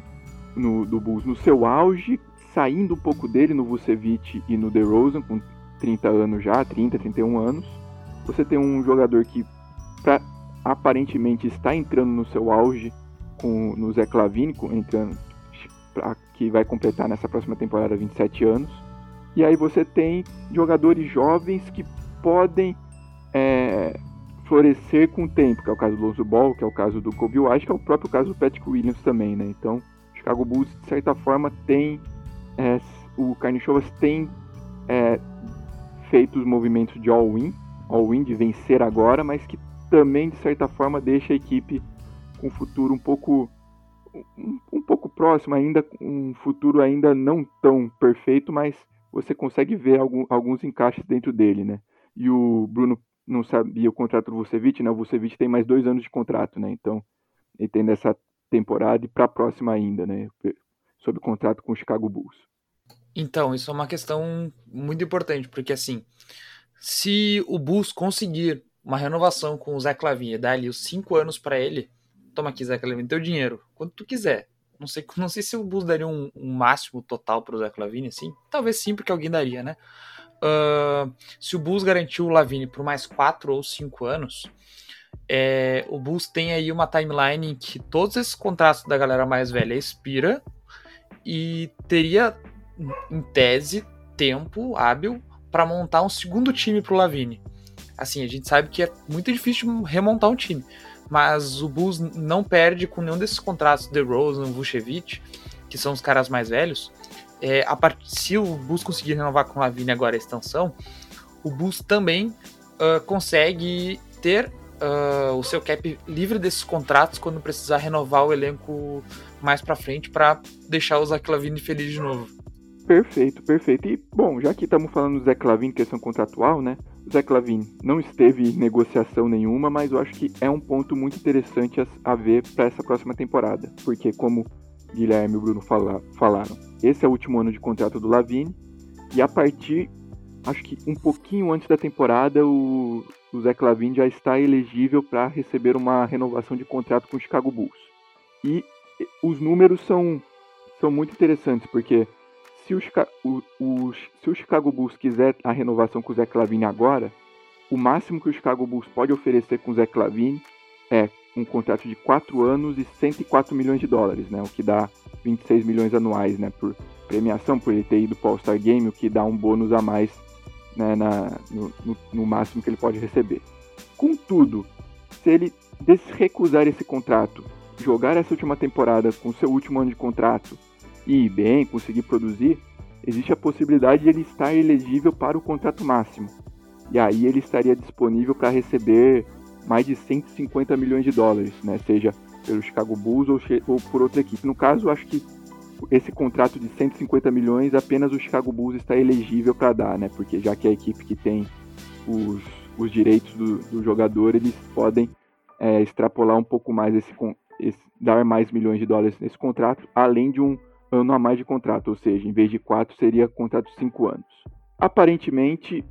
no, do Bulls no seu auge, saindo um pouco dele no Vucevic e no DeRozan, com 30 anos já, 30, 31 anos. Você tem um jogador que pra, aparentemente está entrando no seu auge com, no Zé Clavini, entrando, pra, que vai completar nessa próxima temporada 27 anos e aí você tem jogadores jovens que podem é, florescer com o tempo, que é o caso do Lonzo Ball, que é o caso do Kobe White, que é o próprio caso do Patrick Williams também, né? Então, Chicago Bulls, de certa forma, tem... É, o Carnichovas tem é, feito os movimentos de all-in, all-in de vencer agora, mas que também, de certa forma, deixa a equipe com um futuro um pouco um, um pouco próximo ainda, um futuro ainda não tão perfeito, mas você consegue ver algum, alguns encaixes dentro dele, né? E o Bruno não sabia o contrato do Vucevic, né? O Vucevic tem mais dois anos de contrato, né? Então, ele tem nessa temporada e para a próxima ainda, né? Sob contrato com o Chicago Bulls.
Então, isso é uma questão muito importante, porque assim, se o Bulls conseguir uma renovação com o Zé Clavinha, dar ali os cinco anos para ele, toma aqui, Zé Clavinha, teu dinheiro, quanto tu quiser. Não sei, não sei se o Bulls daria um, um máximo total para o Zé Lavine, assim. Talvez sim, porque alguém daria, né? Uh, se o Bulls garantiu o Lavine por mais 4 ou 5 anos, é, o Bulls tem aí uma timeline em que todos esses contratos da galera mais velha expira e teria, em tese, tempo hábil para montar um segundo time para o Lavine. Assim, a gente sabe que é muito difícil remontar um time mas o Bulls não perde com nenhum desses contratos, The Rose, Vucevic, que são os caras mais velhos. É, a part... Se o Bulls conseguir renovar com o Lavine agora a extensão, o Bulls também uh, consegue ter uh, o seu cap livre desses contratos quando precisar renovar o elenco mais para frente para deixar o Zach Lavine feliz de novo.
Perfeito, perfeito. E, bom, já que estamos falando do Zé Clavin, questão contratual, né? O Zé Clavin não esteve negociação nenhuma, mas eu acho que é um ponto muito interessante a, a ver para essa próxima temporada. Porque, como Guilherme e o Bruno fala, falaram, esse é o último ano de contrato do Lavine, e a partir, acho que um pouquinho antes da temporada, o, o Zé Clavin já está elegível para receber uma renovação de contrato com o Chicago Bulls. E os números são, são muito interessantes, porque se o, o, o, se Chicago Bulls quiser a renovação com o Zé Clavini agora, o máximo que o Chicago Bulls pode oferecer com o Zé Clavini é um contrato de 4 anos e 104 milhões de dólares, né? O que dá 26 milhões anuais, né? Por premiação, por ele ter ido para o All-Star Game, o que dá um bônus a mais né, na, no, no, no máximo que ele pode receber. Contudo, se ele recusar esse contrato jogar essa última temporada com seu último ano de contrato e ir bem, conseguir produzir, existe a possibilidade de ele estar elegível para o contrato máximo. E aí ele estaria disponível para receber mais de 150 milhões de dólares, né? seja pelo Chicago Bulls ou, ou por outra equipe. No caso, acho que esse contrato de 150 milhões apenas o Chicago Bulls está elegível para dar, né? Porque já que é a equipe que tem os, os direitos do, do jogador, eles podem é, extrapolar um pouco mais esse, esse, dar mais milhões de dólares nesse contrato, além de um ano a mais de contrato, ou seja, em vez de quatro seria contrato de cinco anos. Aparentemente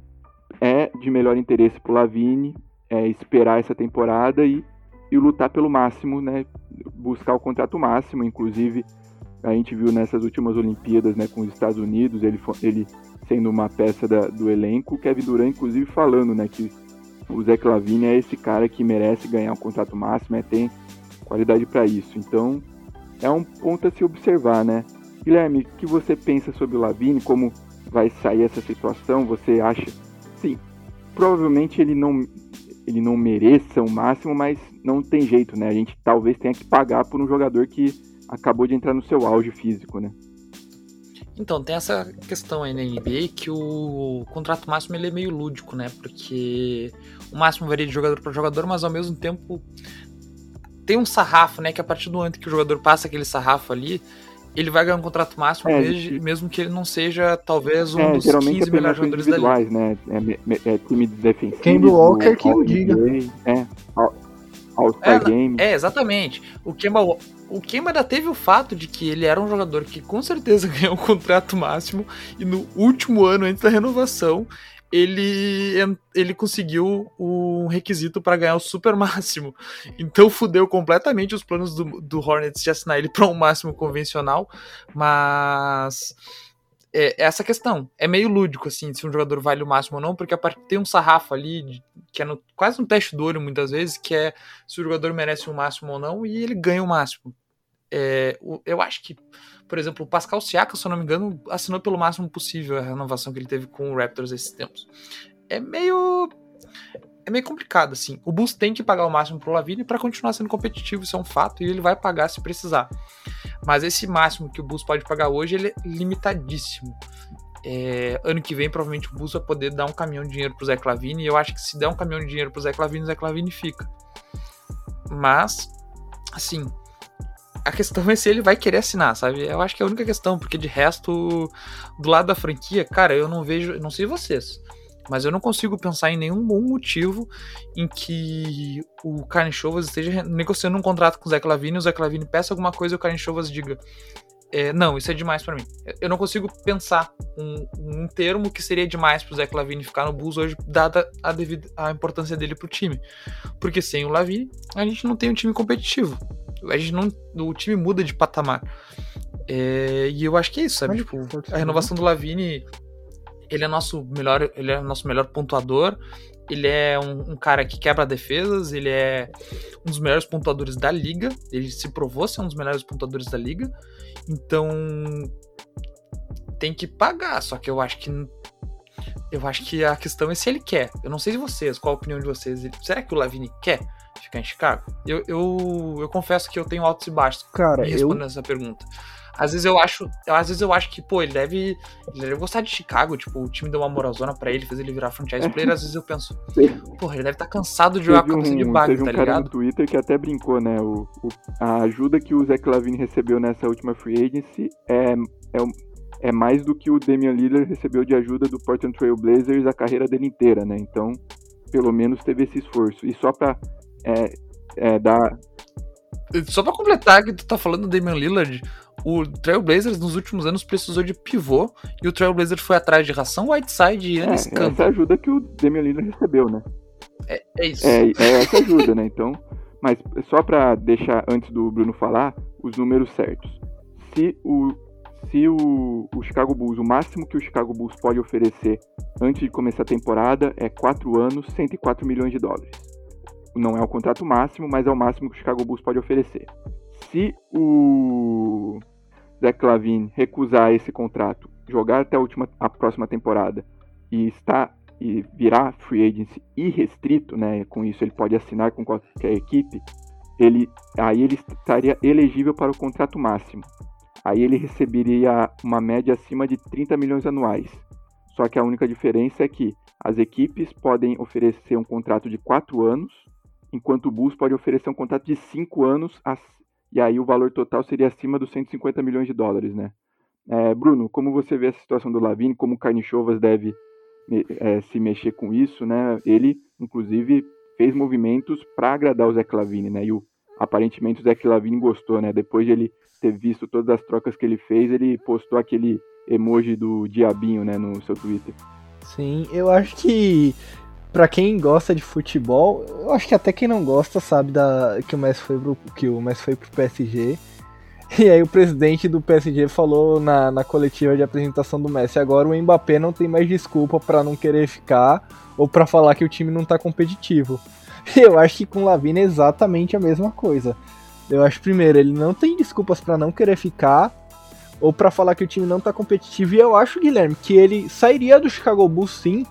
é de melhor interesse para o Lavine é, esperar essa temporada e, e lutar pelo máximo, né? Buscar o contrato máximo, inclusive a gente viu nessas últimas Olimpíadas, né, com os Estados Unidos, ele, ele sendo uma peça da, do elenco, o Kevin Durant inclusive falando, né, que o Zé Clavini é esse cara que merece ganhar um contrato máximo, é, tem qualidade para isso. Então, é um ponto a se observar, né? Guilherme, o que você pensa sobre o Lavini? Como vai sair essa situação? Você acha? Sim, provavelmente ele não ele não mereça o máximo, mas não tem jeito, né? A gente talvez tenha que pagar por um jogador que acabou de entrar no seu auge físico, né?
Então, tem essa questão aí na NBA que o contrato máximo ele é meio lúdico, né? Porque o máximo varia de jogador para jogador, mas ao mesmo tempo tem um sarrafo, né? Que a partir do momento que o jogador passa aquele sarrafo ali, ele vai ganhar um contrato máximo, é, mesmo, mesmo que ele não seja, talvez, um é, dos 15 é melhores jogadores da liga.
né? É, é time defensivo.
Kemba Walker que o diga.
É, All-Star
é,
Game.
É, exatamente. O Kemba, o Kemba ainda teve o fato de que ele era um jogador que com certeza ganhou um contrato máximo e no último ano antes da renovação ele, ele conseguiu um requisito para ganhar o super máximo. Então fudeu completamente os planos do, do Hornets de assinar ele para um máximo convencional, mas é, essa questão é meio lúdico assim, se um jogador vale o máximo ou não, porque a parte tem um sarrafo ali que é no, quase um teste do olho muitas vezes, que é se o jogador merece o máximo ou não e ele ganha o máximo. É, eu acho que por exemplo, o Pascal Siaka, se eu não me engano, assinou pelo máximo possível a renovação que ele teve com o Raptors esses tempos. É meio é meio complicado, assim. O Bulls tem que pagar o máximo pro Lavine para continuar sendo competitivo, isso é um fato, e ele vai pagar se precisar. Mas esse máximo que o Bulls pode pagar hoje, ele é limitadíssimo. É, ano que vem, provavelmente, o Bulls vai poder dar um caminhão de dinheiro pro Zé Clavini, e eu acho que se der um caminhão de dinheiro pro Zé Clavini, o Zé Clavini fica. Mas, assim, a questão é se ele vai querer assinar, sabe? Eu acho que é a única questão, porque de resto, do lado da franquia, cara, eu não vejo, não sei vocês, mas eu não consigo pensar em nenhum bom motivo em que o Karen Chovas esteja negociando um contrato com o Zé Clavini o Zé Clavini peça alguma coisa e o Karen Chovas diga é, não, isso é demais para mim. Eu não consigo pensar um, um termo que seria demais pro Zé Clavini ficar no Bulls hoje, dada a, devida, a importância dele pro time. Porque sem o Lavini, a gente não tem um time competitivo a gente não. O time muda de patamar. É, e eu acho que é isso, sabe? tipo, a renovação do Lavini, ele é nosso melhor, ele é nosso melhor pontuador. Ele é um, um, cara que quebra defesas, ele é um dos melhores pontuadores da liga. Ele se provou ser um dos melhores pontuadores da liga. Então tem que pagar, só que eu acho que eu acho que a questão é se ele quer. Eu não sei de vocês, qual a opinião de vocês. Será que o Lavini quer? Ficar em Chicago? Eu, eu, eu confesso que eu tenho altos e baixos
Cara,
me respondendo eu... essa pergunta. Às vezes eu acho, às vezes eu acho que, pô, ele deve, ele deve gostar de Chicago, tipo, o time deu uma moralzona pra ele, fez ele virar franchise player, às vezes eu penso, porra, ele deve estar tá cansado de jogar com a um, de bag,
teve um
tá
cara
ligado?
no Twitter que até brincou, né, o, o, a ajuda que o Zach Lavine recebeu nessa última free agency é, é, é mais do que o Damian Lillard recebeu de ajuda do Portland Trail Blazers a carreira dele inteira, né? Então, pelo menos teve esse esforço. E só pra é, é, dar.
Só pra completar que tu tá falando do Damian Lillard, o Trailblazers nos últimos anos precisou de pivô e o Trailblazers foi atrás de ração Whiteside e Anis
é, Essa ajuda que o Damian Lillard recebeu, né?
É, é isso.
É, é essa ajuda, né? Então, mas só para deixar antes do Bruno falar os números certos. Se o se o, o, Chicago Bulls, o máximo que o Chicago Bulls pode oferecer antes de começar a temporada é 4 anos, 104 milhões de dólares. Não é o contrato máximo, mas é o máximo que o Chicago Bulls pode oferecer. Se o Zach Lavine recusar esse contrato, jogar até a, última, a próxima temporada e estar e virar free agency irrestrito, né? Com isso ele pode assinar com qualquer equipe. Ele, aí ele estaria elegível para o contrato máximo. Aí ele receberia uma média acima de 30 milhões anuais. Só que a única diferença é que as equipes podem oferecer um contrato de 4 anos, enquanto o Bulls pode oferecer um contrato de 5 anos e aí o valor total seria acima dos 150 milhões de dólares, né? É, Bruno, como você vê essa situação do Lavine, como o Carnichovas deve é, se mexer com isso, né? Ele, inclusive, fez movimentos para agradar o Zé Lavine, né? E o, aparentemente o Zé Lavine gostou, né? Depois de ele ter visto todas as trocas que ele fez, ele postou aquele emoji do diabinho, né, no seu Twitter.
Sim, eu acho que para quem gosta de futebol, eu acho que até quem não gosta sabe da, que o Messi foi pro, que o Messi foi pro PSG. E aí o presidente do PSG falou na, na coletiva de apresentação do Messi, agora o Mbappé não tem mais desculpa para não querer ficar ou para falar que o time não tá competitivo. E eu acho que com o Lavina é exatamente a mesma coisa. Eu acho primeiro, ele não tem desculpas para não querer ficar ou para falar que o time não tá competitivo. E eu acho, Guilherme, que ele sairia do Chicago Bulls sim,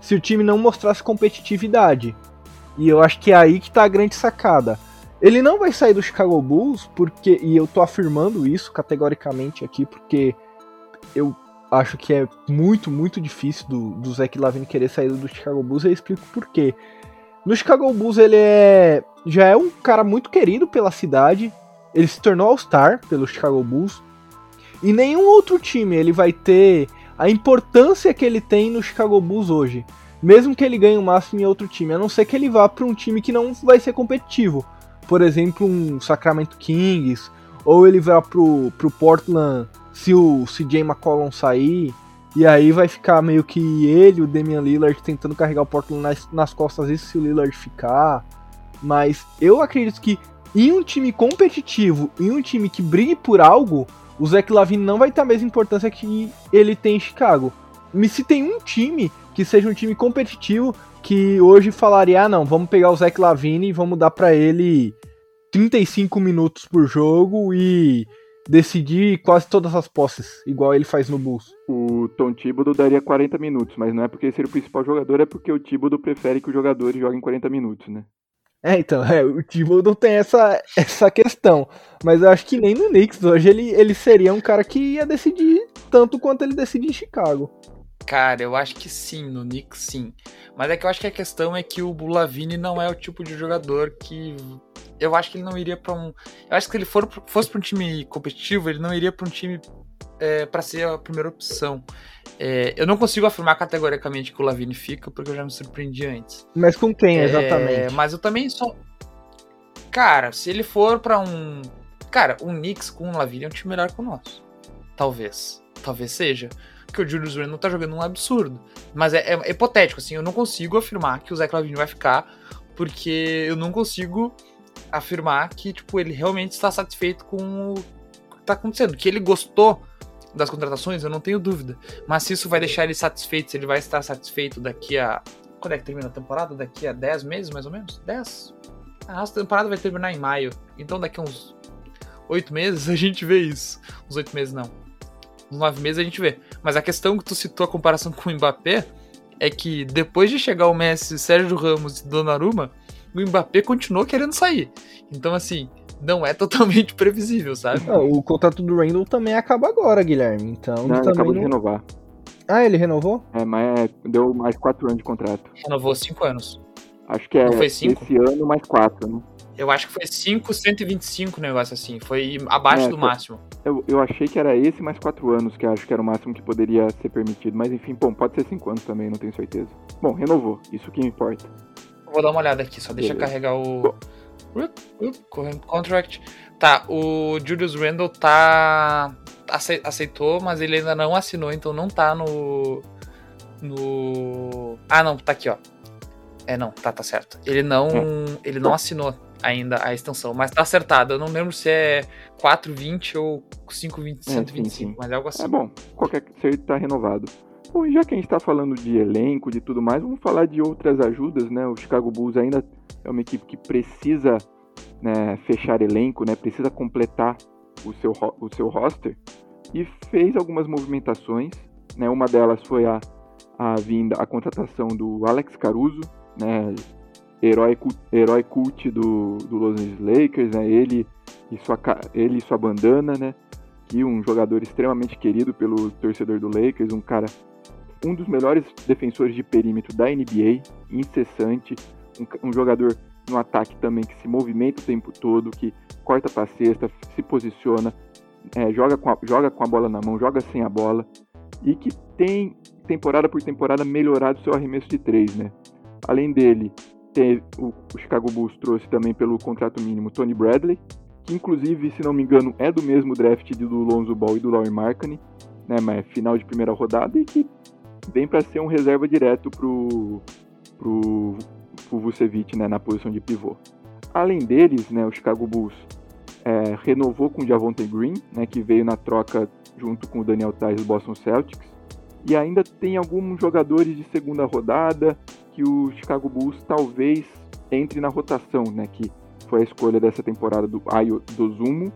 se o time não mostrasse competitividade. E eu acho que é aí que tá a grande sacada. Ele não vai sair do Chicago Bulls, porque. E eu tô afirmando isso categoricamente aqui, porque eu acho que é muito, muito difícil do, do Zach Lavine querer sair do Chicago Bulls. E eu explico por quê. No Chicago Bulls ele é. Já é um cara muito querido pela cidade. Ele se tornou All-Star pelo Chicago Bulls. E nenhum outro time ele vai ter a importância que ele tem no Chicago Bulls hoje. Mesmo que ele ganhe o máximo em outro time, a não ser que ele vá para um time que não vai ser competitivo. Por exemplo, um Sacramento Kings, ou ele vá pro, pro Portland se o CJ McCollum sair, e aí vai ficar meio que ele, o Damian Lillard, tentando carregar o Portland nas, nas costas, isso se o Lillard ficar. Mas eu acredito que em um time competitivo, em um time que brigue por algo, o Zach Lavine não vai ter a mesma importância que ele tem em Chicago. Me se tem um time que seja um time competitivo que hoje falaria, ah não, vamos pegar o Zach Lavine e vamos dar para ele 35 minutos por jogo e decidir quase todas as posses, igual ele faz no Bulls.
O Tom Thibodeau daria 40 minutos, mas não é porque ele seria o principal jogador, é porque o Thibodeau prefere que os jogadores joguem 40 minutos, né?
É, então, é, o Thibodeau tem essa, essa questão. Mas eu acho que nem no Knicks hoje ele, ele seria um cara que ia decidir tanto quanto ele decide em Chicago.
Cara, eu acho que sim, no Knicks sim. Mas é que eu acho que a questão é que o Bulavini não é o tipo de jogador que. Eu acho que ele não iria para um. Eu acho que se ele for, fosse para um time competitivo, ele não iria para um time é, para ser a primeira opção. É, eu não consigo afirmar categoricamente que o Lavini fica, porque eu já me surpreendi antes.
Mas com quem, é, exatamente?
Mas eu também sou. Cara, se ele for para um. Cara, o Knicks com o Lavini é um time melhor que o nosso. Talvez. Talvez seja. Porque o Julius Randle tá jogando um absurdo. Mas é, é, é hipotético, assim. Eu não consigo afirmar que o Zach Lavine vai ficar, porque eu não consigo afirmar que, tipo, ele realmente está satisfeito com o que tá acontecendo. Que ele gostou das contratações, eu não tenho dúvida. Mas se isso vai deixar ele satisfeito, se ele vai estar satisfeito daqui a. Quando é que termina a temporada? Daqui a 10 meses, mais ou menos? 10? A nossa temporada vai terminar em maio. Então daqui a uns 8 meses a gente vê isso. Uns 8 meses não. Uns 9 meses a gente vê. Mas a questão que tu citou a comparação com o Mbappé é que depois de chegar o Messi, Sérgio Ramos e Donnarumma, o Mbappé continuou querendo sair. Então, assim, não é totalmente previsível, sabe?
o contrato do Randall também acaba agora, Guilherme. Então,
não,
ele
acabou
não...
de renovar.
Ah, ele renovou?
É, mas é, deu mais quatro anos de contrato.
Renovou cinco anos.
Acho que é esse ano mais quatro, né?
Eu acho que foi 5, 125 negócio assim. Foi abaixo
É,
do
foi-
máximo.
Eu, eu achei que era esse mais quatro anos, que acho que era o máximo que poderia ser permitido. Mas enfim, bom, pode ser cinco anos também, não tenho certeza. Bom, renovou, isso que importa.
Vou dar uma olhada aqui, só deixa
Beleza.
carregar o.
Bom.
Current contract. Tá, o Julius Randle tá. ace- aceitou, mas ele ainda não assinou, então não tá no. No. Ah, não, tá aqui, ó. É, não, tá, tá certo. Ele não. Ele não assinou ainda a extensão, mas tá acertado. Eu não lembro se é 420 ou 520,
É, sim,
125,
sim.
mas é algo assim.
É bom, qualquer que seja, tá renovado. Bom, já que a gente tá falando de elenco, de tudo mais, vamos falar de outras ajudas, né? O Chicago Bulls ainda é uma equipe que precisa né, fechar elenco, né? Precisa completar o seu, o seu roster e fez algumas movimentações, né? Uma delas foi a, a vinda, a contratação do Alex Caruso, né? Herói, herói cult do, do Los Angeles Lakers, né? Ele e sua, ele e sua bandana, né? que um jogador extremamente querido pelo torcedor do Lakers, um cara, um dos melhores defensores de perímetro da NBA, incessante, um, um jogador no ataque também que se movimenta o tempo todo, que corta para cesta, se posiciona, é, joga, com a, joga com a bola na mão, joga sem a bola e que tem temporada por temporada melhorado seu arremesso de três, né? Além dele, o, o Chicago Bulls trouxe também pelo contrato mínimo Tony Bradley, que inclusive, se não me engano, é do mesmo draft do Lonzo Ball e do Laurie Markkinen, né, mas é final de primeira rodada e que vem para ser um reserva direto pro pro, pro Vucevic, né, na posição de pivô. Além deles, né, o Chicago Bulls é, renovou com o Javonte Green, né, que veio na troca junto com o Daniel Tais do Boston Celtics, e ainda tem alguns jogadores de segunda rodada que o Chicago Bulls talvez entre na rotação, né, que foi a escolha dessa temporada do Ayo Dozumo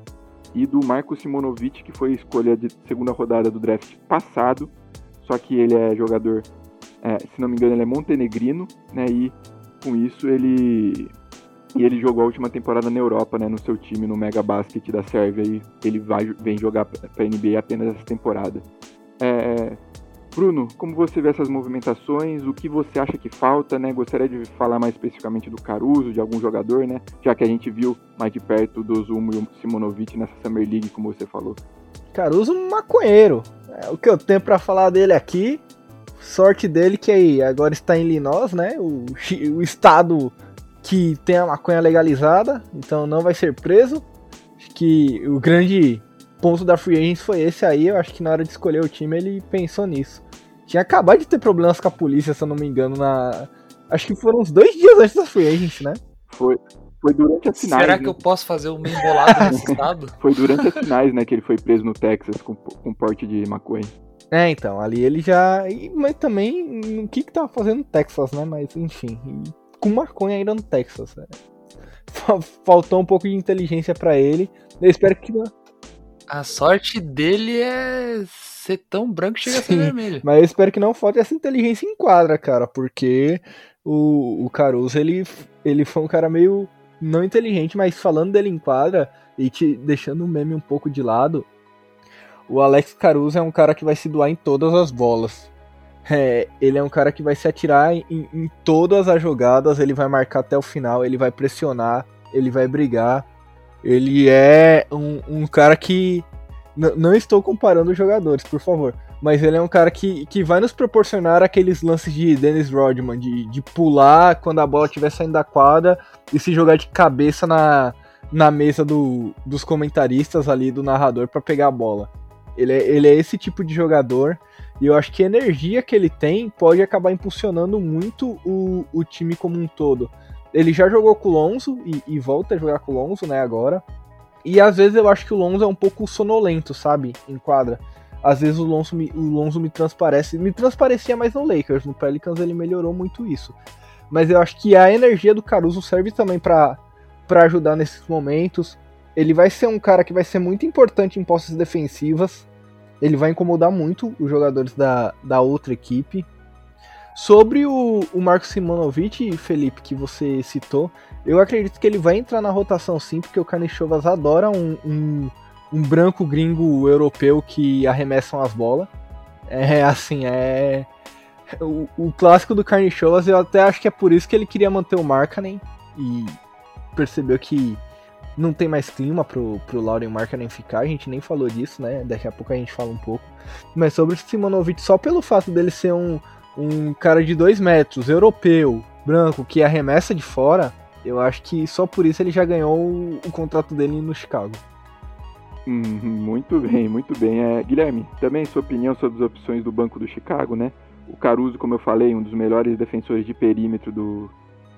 e do Marco Simonovic, que foi a escolha de segunda rodada do draft passado, só que ele é jogador, é, se não me engano, ele é montenegrino, né, e com isso ele e ele jogou a última temporada na Europa, né, no seu time no Mega Basket da Sérvia e ele vai vem jogar para a NBA apenas essa temporada. É, Bruno, como você vê essas movimentações? O que você acha que falta, né? Gostaria de falar mais especificamente do Caruso, de algum jogador, né? Já que a gente viu mais de perto do Zumo e o Simonovic nessa Summer League, como você falou.
Caruso maconheiro. É o que eu tenho pra falar dele aqui. Sorte dele que aí agora está em Illinois, né? O, o estado que tem a maconha legalizada, então não vai ser preso. Acho que o grande ponto da Free Agents foi esse aí. Eu acho que na hora de escolher o time ele pensou nisso. Tinha acabado de ter problemas com a polícia, se eu não me engano, na. Acho que foram uns dois dias antes da Free Agents, né?
Foi, foi durante as finais.
Será
né?
que eu posso fazer uma embolada nesse estado?
Foi durante as finais, né, que ele foi preso no Texas com, com porte de maconha.
É, então, ali ele já. Mas também, o que que tava fazendo no Texas, né? Mas enfim, e com maconha ainda no Texas. né? Fa- Faltou um pouco de inteligência pra ele. Eu espero que. não-
A sorte dele é ser tão branco que chega a ser
Sim.
vermelho.
Mas eu espero que não falte essa inteligência em quadra, cara, porque o, o Caruso, ele, ele foi um cara meio não inteligente, mas falando dele em quadra e te deixando o meme um pouco de lado, o Alex Caruso é um cara que vai se doar em todas as bolas. É, ele é um cara que vai se atirar em, em todas as jogadas, ele vai marcar até o final, ele vai pressionar, ele vai brigar. Ele é um, um cara que. n- não estou comparando os jogadores, por favor. Mas ele é um cara que, que vai nos proporcionar aqueles lances de Dennis Rodman, de, de pular quando a bola estiver saindo da quadra e se jogar de cabeça na, na mesa do, dos comentaristas ali, do narrador, para pegar a bola. Ele é, ele é esse tipo de jogador e eu acho que a energia que ele tem pode acabar impulsionando muito o, o time como um todo. Ele já jogou com o Lonzo e, e volta a jogar com o Lonzo, né, agora. E às vezes eu acho que o Lonzo é um pouco sonolento, sabe, em quadra. Às vezes o Lonzo me, o Lonzo me transparece, me transparecia mais no Lakers, no Pelicans ele melhorou muito isso. Mas eu acho que a energia do Caruso serve também para ajudar nesses momentos. Ele vai ser um cara que vai ser muito importante em posses defensivas. Ele vai incomodar muito os jogadores da, da outra equipe. Sobre o, o Marco Simonovic, Felipe, que você citou, eu acredito que ele vai entrar na rotação sim, porque o Carnichovas adora um, um, um branco gringo europeu que arremessam as bolas. É assim, é. O, o clássico do Carnichovas, eu até acho que é por isso que ele queria manter o Markkanen. E percebeu que não tem mais clima pro, pro Lauren Markkinen ficar, a gente nem falou disso, né? Daqui a pouco a gente fala um pouco. Mas sobre o Simonovic, só pelo fato dele ser um, um cara de dois metros, europeu, branco, que arremessa de fora, eu acho que só por isso ele já ganhou o, o contrato dele no Chicago.
Hum, muito bem, muito bem. É, Guilherme, também sua opinião sobre as opções do banco do Chicago, né? O Caruso, como eu falei, um dos melhores defensores de perímetro do,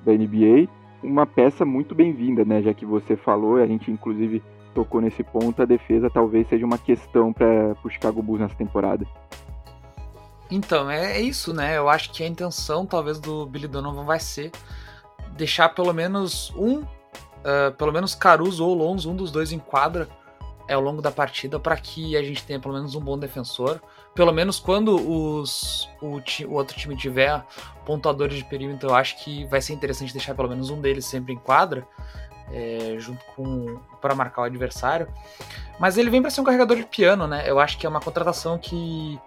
da NBA. Uma peça muito bem-vinda, né? Já que você falou, a gente inclusive tocou nesse ponto, a defesa talvez seja uma questão para o Chicago Bulls nessa temporada.
Então, é, é, isso, né? Eu acho que a intenção, talvez, do Billy Donovan vai ser deixar pelo menos um, uh, pelo menos Caruso ou Lonzo, um dos dois em quadra ao longo da partida para que a gente tenha pelo menos um bom defensor. Pelo menos quando os, o, o, outro time tiver pontuadores de perímetro, eu acho que vai ser interessante deixar pelo menos um deles sempre em quadra, é, junto com para marcar o adversário. Mas ele vem para ser um carregador de piano, né? Eu acho que é uma contratação que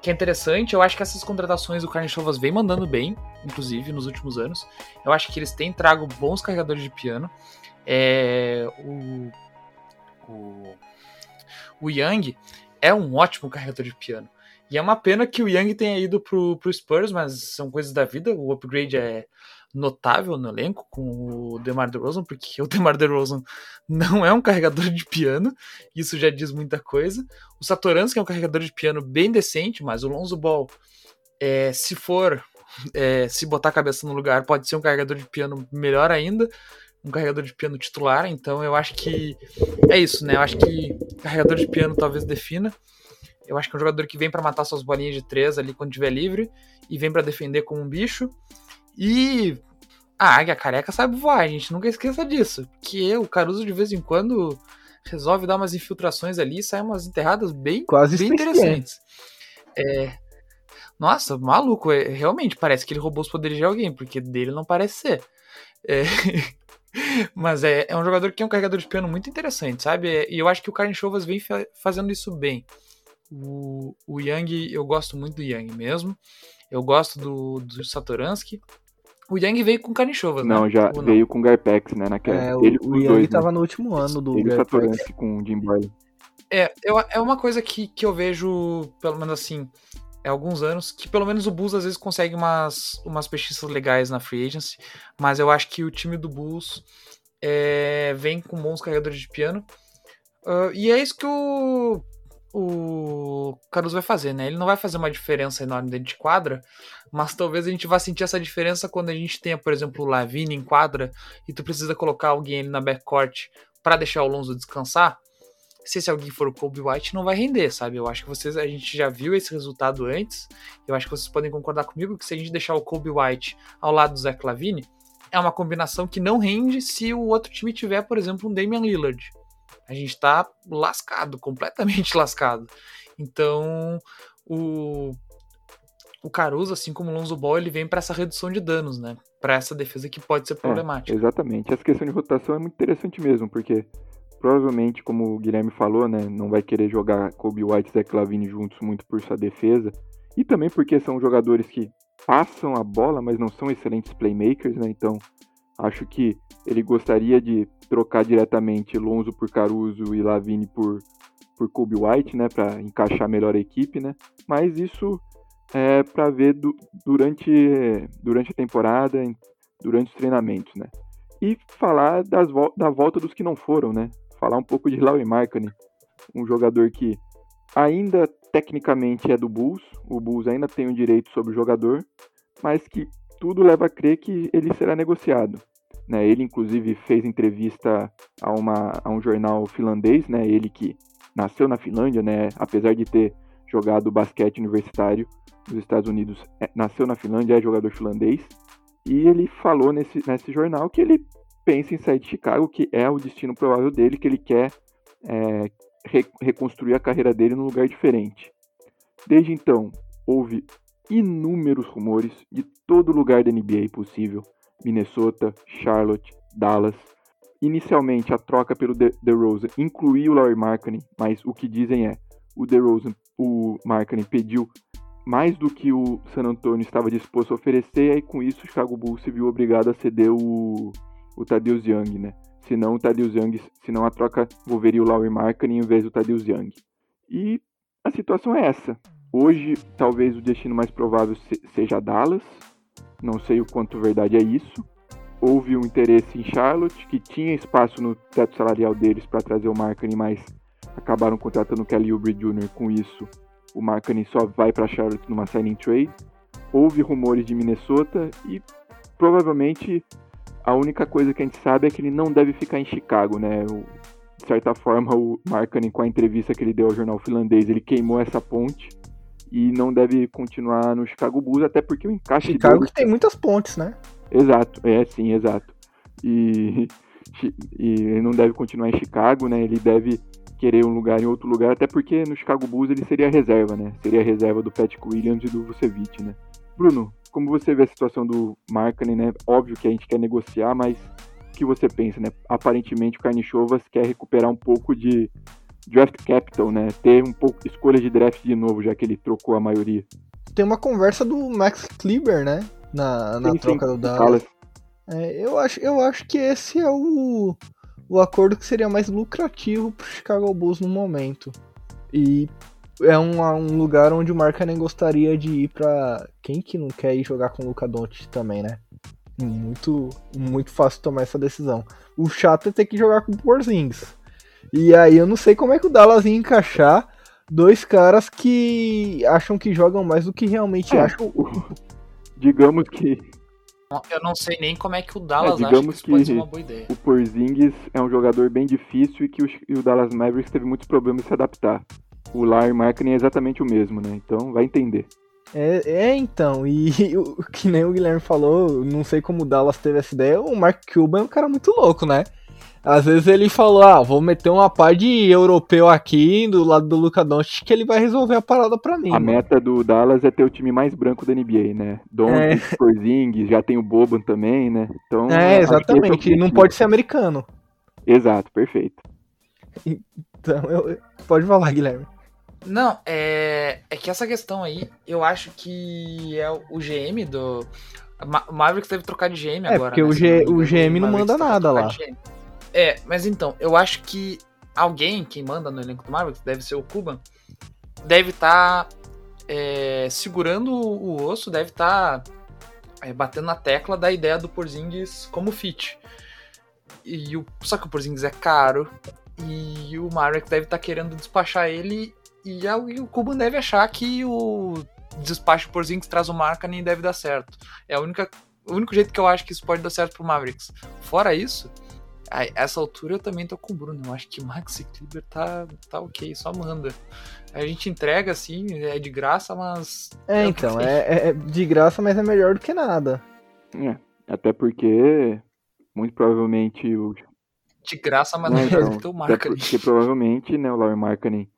que é interessante. Eu acho que essas contratações do Carnichovas vem mandando bem, inclusive nos últimos anos. Eu acho que eles têm trago bons carregadores de piano. É, o, o, o Young é um ótimo carregador de piano. E é uma pena que o Young tenha ido pro, pro Spurs, mas são coisas da vida. O upgrade é notável no elenco com o DeMar DeRozan, porque o DeMar DeRozan não é um carregador de piano, isso já diz muita coisa. O Satoransky é um carregador de piano bem decente, mas o Lonzo Ball, é, se for, é, se botar a cabeça no lugar, pode ser um carregador de piano melhor ainda, um carregador de piano titular, então eu acho que é isso, né? Eu acho que carregador de piano talvez defina. Eu acho que é um jogador que vem para matar suas bolinhas de três ali quando estiver livre e vem para defender como um bicho. E a águia careca sabe voar, a gente nunca esqueça disso. Que o Caruso de vez em quando resolve dar umas infiltrações ali e sai umas enterradas bem,
Quase
bem interessantes. É... Nossa, maluco, é, realmente parece que ele roubou os poderes de alguém, porque dele não parece ser. É... Mas é, é um jogador que é um carregador de piano muito interessante, sabe? E eu acho que o Karen Chovas vem fazendo isso bem. O, o Yang, eu gosto muito do Yang mesmo. Eu gosto do, do Satoransky. O Yang veio com Carnichovas,
né? Não, já não? veio com Garpex, né? Naquela...
É, o, ele, o Yang dois, né? tava né? no último ano do
ele Garpex. com o Jim Boyle.
É, eu, é uma coisa que, que eu vejo, pelo menos assim, é alguns anos, que pelo menos o Bulls às vezes consegue umas, umas pesquisas legais na Free Agency, mas eu acho que o time do Bulls é, vem com bons carregadores de piano. Uh, e é isso que o, o Caruso vai fazer, né? Ele não vai fazer uma diferença enorme dentro de quadra, mas talvez a gente vá sentir essa diferença quando a gente tenha, por exemplo, o Lavine em quadra e tu precisa colocar alguém ali na backcourt para deixar o Lonzo descansar. Se esse alguém for o Kobe White, não vai render, sabe? Eu acho que vocês, a gente já viu esse resultado antes. Eu acho que vocês podem concordar comigo que se a gente deixar o Kobe White ao lado do Zach Lavine, é uma combinação que não rende se o outro time tiver, por exemplo, um Damian Lillard a gente tá lascado, completamente lascado. Então, o, o Caruso, assim como o Lonzo Ball, ele vem para essa redução de danos, né? Para essa defesa que pode ser é, problemática.
É, exatamente. Essa questão de rotação é muito interessante mesmo, porque provavelmente, como o Guilherme falou, né, não vai querer jogar Kobe White e Zach Lavine juntos muito por sua defesa, e também porque são jogadores que passam a bola, mas não são excelentes playmakers, né? Então, acho que ele gostaria de trocar diretamente Lonzo por Caruso e Lavine por, por Kobe White, né, para encaixar melhor a equipe, né? Mas isso é para ver du durante, durante a temporada, durante os treinamentos, né? E falar das da volta dos que não foram, né? Falar um pouco de Laurie Markkinen, um jogador que ainda tecnicamente é do Bulls, o Bulls ainda tem o um direito sobre o jogador, mas que tudo leva a crer que ele será negociado. Né? Ele, inclusive, fez entrevista a, uma, a um jornal finlandês, né? ele que nasceu na Finlândia, né? apesar de ter jogado basquete universitário nos Estados Unidos, é, nasceu na Finlândia, é jogador finlandês. E ele falou nesse, nesse jornal que ele pensa em sair de Chicago, que é o destino provável dele, que ele quer é, re, reconstruir a carreira dele num lugar diferente. Desde então, houve inúmeros rumores de todo lugar da NBA possível. Minnesota, Charlotte, Dallas. Inicialmente, a troca pelo DeRozan incluía o Larry Markkinen, mas o que dizem é o DeRozan, o Markkinen pediu mais do que o San Antonio estava disposto a oferecer, e aí com isso o Chicago Bulls se viu obrigado a ceder o, o Tadeusz Young, né? Se não o Tadeusz Young, se não a troca envolveria o Laurie Markkinen em vez do Tadeusz Young. E a situação é essa. Hoje, talvez o destino mais provável seja Dallas. Não sei o quanto verdade é isso. Houve um interesse em Charlotte, que tinha espaço no teto salarial deles para trazer o Markkinen, mas acabaram contratando o Kelly Oubre Jr. Com isso, o Markkinen só vai para Charlotte numa signing trade. Houve rumores de Minnesota e provavelmente a única coisa que a gente sabe é que ele não deve ficar em Chicago, né? O, de certa forma, o Markkinen, com a entrevista que ele deu ao jornal finlandês, ele queimou essa ponte e não deve continuar no Chicago Bulls, até porque o encaixe
Chicago que tem muitas pontes, né?
Exato, é sim, exato. E, e ele não deve continuar em Chicago, né? Ele deve querer um lugar em outro lugar, até porque no Chicago Bulls ele seria reserva, né? Seria reserva do Patrick Williams e do Vucevic, né? Bruno, como você vê a situação do Markkanen, né? Óbvio que a gente quer negociar, mas o que você pensa, né? Aparentemente o Carnichovas quer recuperar um pouco de draft capital, né? Ter um pouco escolha de draft de novo, já que ele trocou a maioria.
Tem uma conversa do Max Kleber, né? Na, na sim, troca sim, do Dallas. É, eu, acho, eu acho que esse é o o acordo que seria mais lucrativo para o Chicago Bulls no momento. E é um, um lugar onde o nem gostaria de ir para quem que não quer ir jogar com o Luca Doncic também, né? Muito, muito fácil tomar essa decisão. O chato é ter que jogar com o Porzingis. E aí eu não sei como é que o Dallas ia encaixar dois caras que acham que jogam mais do que realmente é, acham.
Digamos que
eu não sei nem como é que o Dallas é, acha que isso que pode ser uma boa ideia.
O Porzingis é um jogador bem difícil e que o, e o Dallas Mavericks teve muitos problemas em se adaptar. O Larry Markkinen é exatamente o mesmo, né? Então vai entender.
É, é, então, e o, que nem o Guilherme falou, não sei como o Dallas teve essa ideia, o Mark Cuban é um cara muito louco, né? Às vezes ele falou, ah, vou meter uma par de europeu aqui do lado do Luca Doncic que ele vai resolver a parada pra mim.
A mano. meta do Dallas é ter o time mais branco da NBA, né? Doncic, é. Já tem o Boban também, né?
Então, é, é exatamente, é não pode ser americano.
Exato, perfeito.
Então, eu... pode falar, Guilherme.
Não, é, é que essa questão aí, eu acho que é o GM do. O Mavericks deve trocar de GM
é,
agora.
Porque né? o, G, o GM não manda nada lá.
É, mas então, eu acho que alguém, quem manda no elenco do Mavericks, deve ser o Cuban, deve estar tá, é, segurando o osso, deve estar tá, é, batendo na tecla da ideia do Porzingis como fit. E o, só que o Porzingis é caro e o Mavericks deve estar tá querendo despachar ele e, a, e o Cuban deve achar que o despacho do Porzingis traz o marca nem deve dar certo. É a única, o único jeito que eu acho que isso pode dar certo pro Mavericks. Fora isso, a essa altura eu também tô com o Bruno. Eu acho que Maxi Kleber tá, tá ok, só manda. A gente entrega assim, é de graça, mas.
É, então, é, é, de graça, mas é melhor do que nada.
É, até porque muito provavelmente o.
De graça, mas não, é melhor do que o Markkinen.
Porque provavelmente, né, o Laurie Markkinen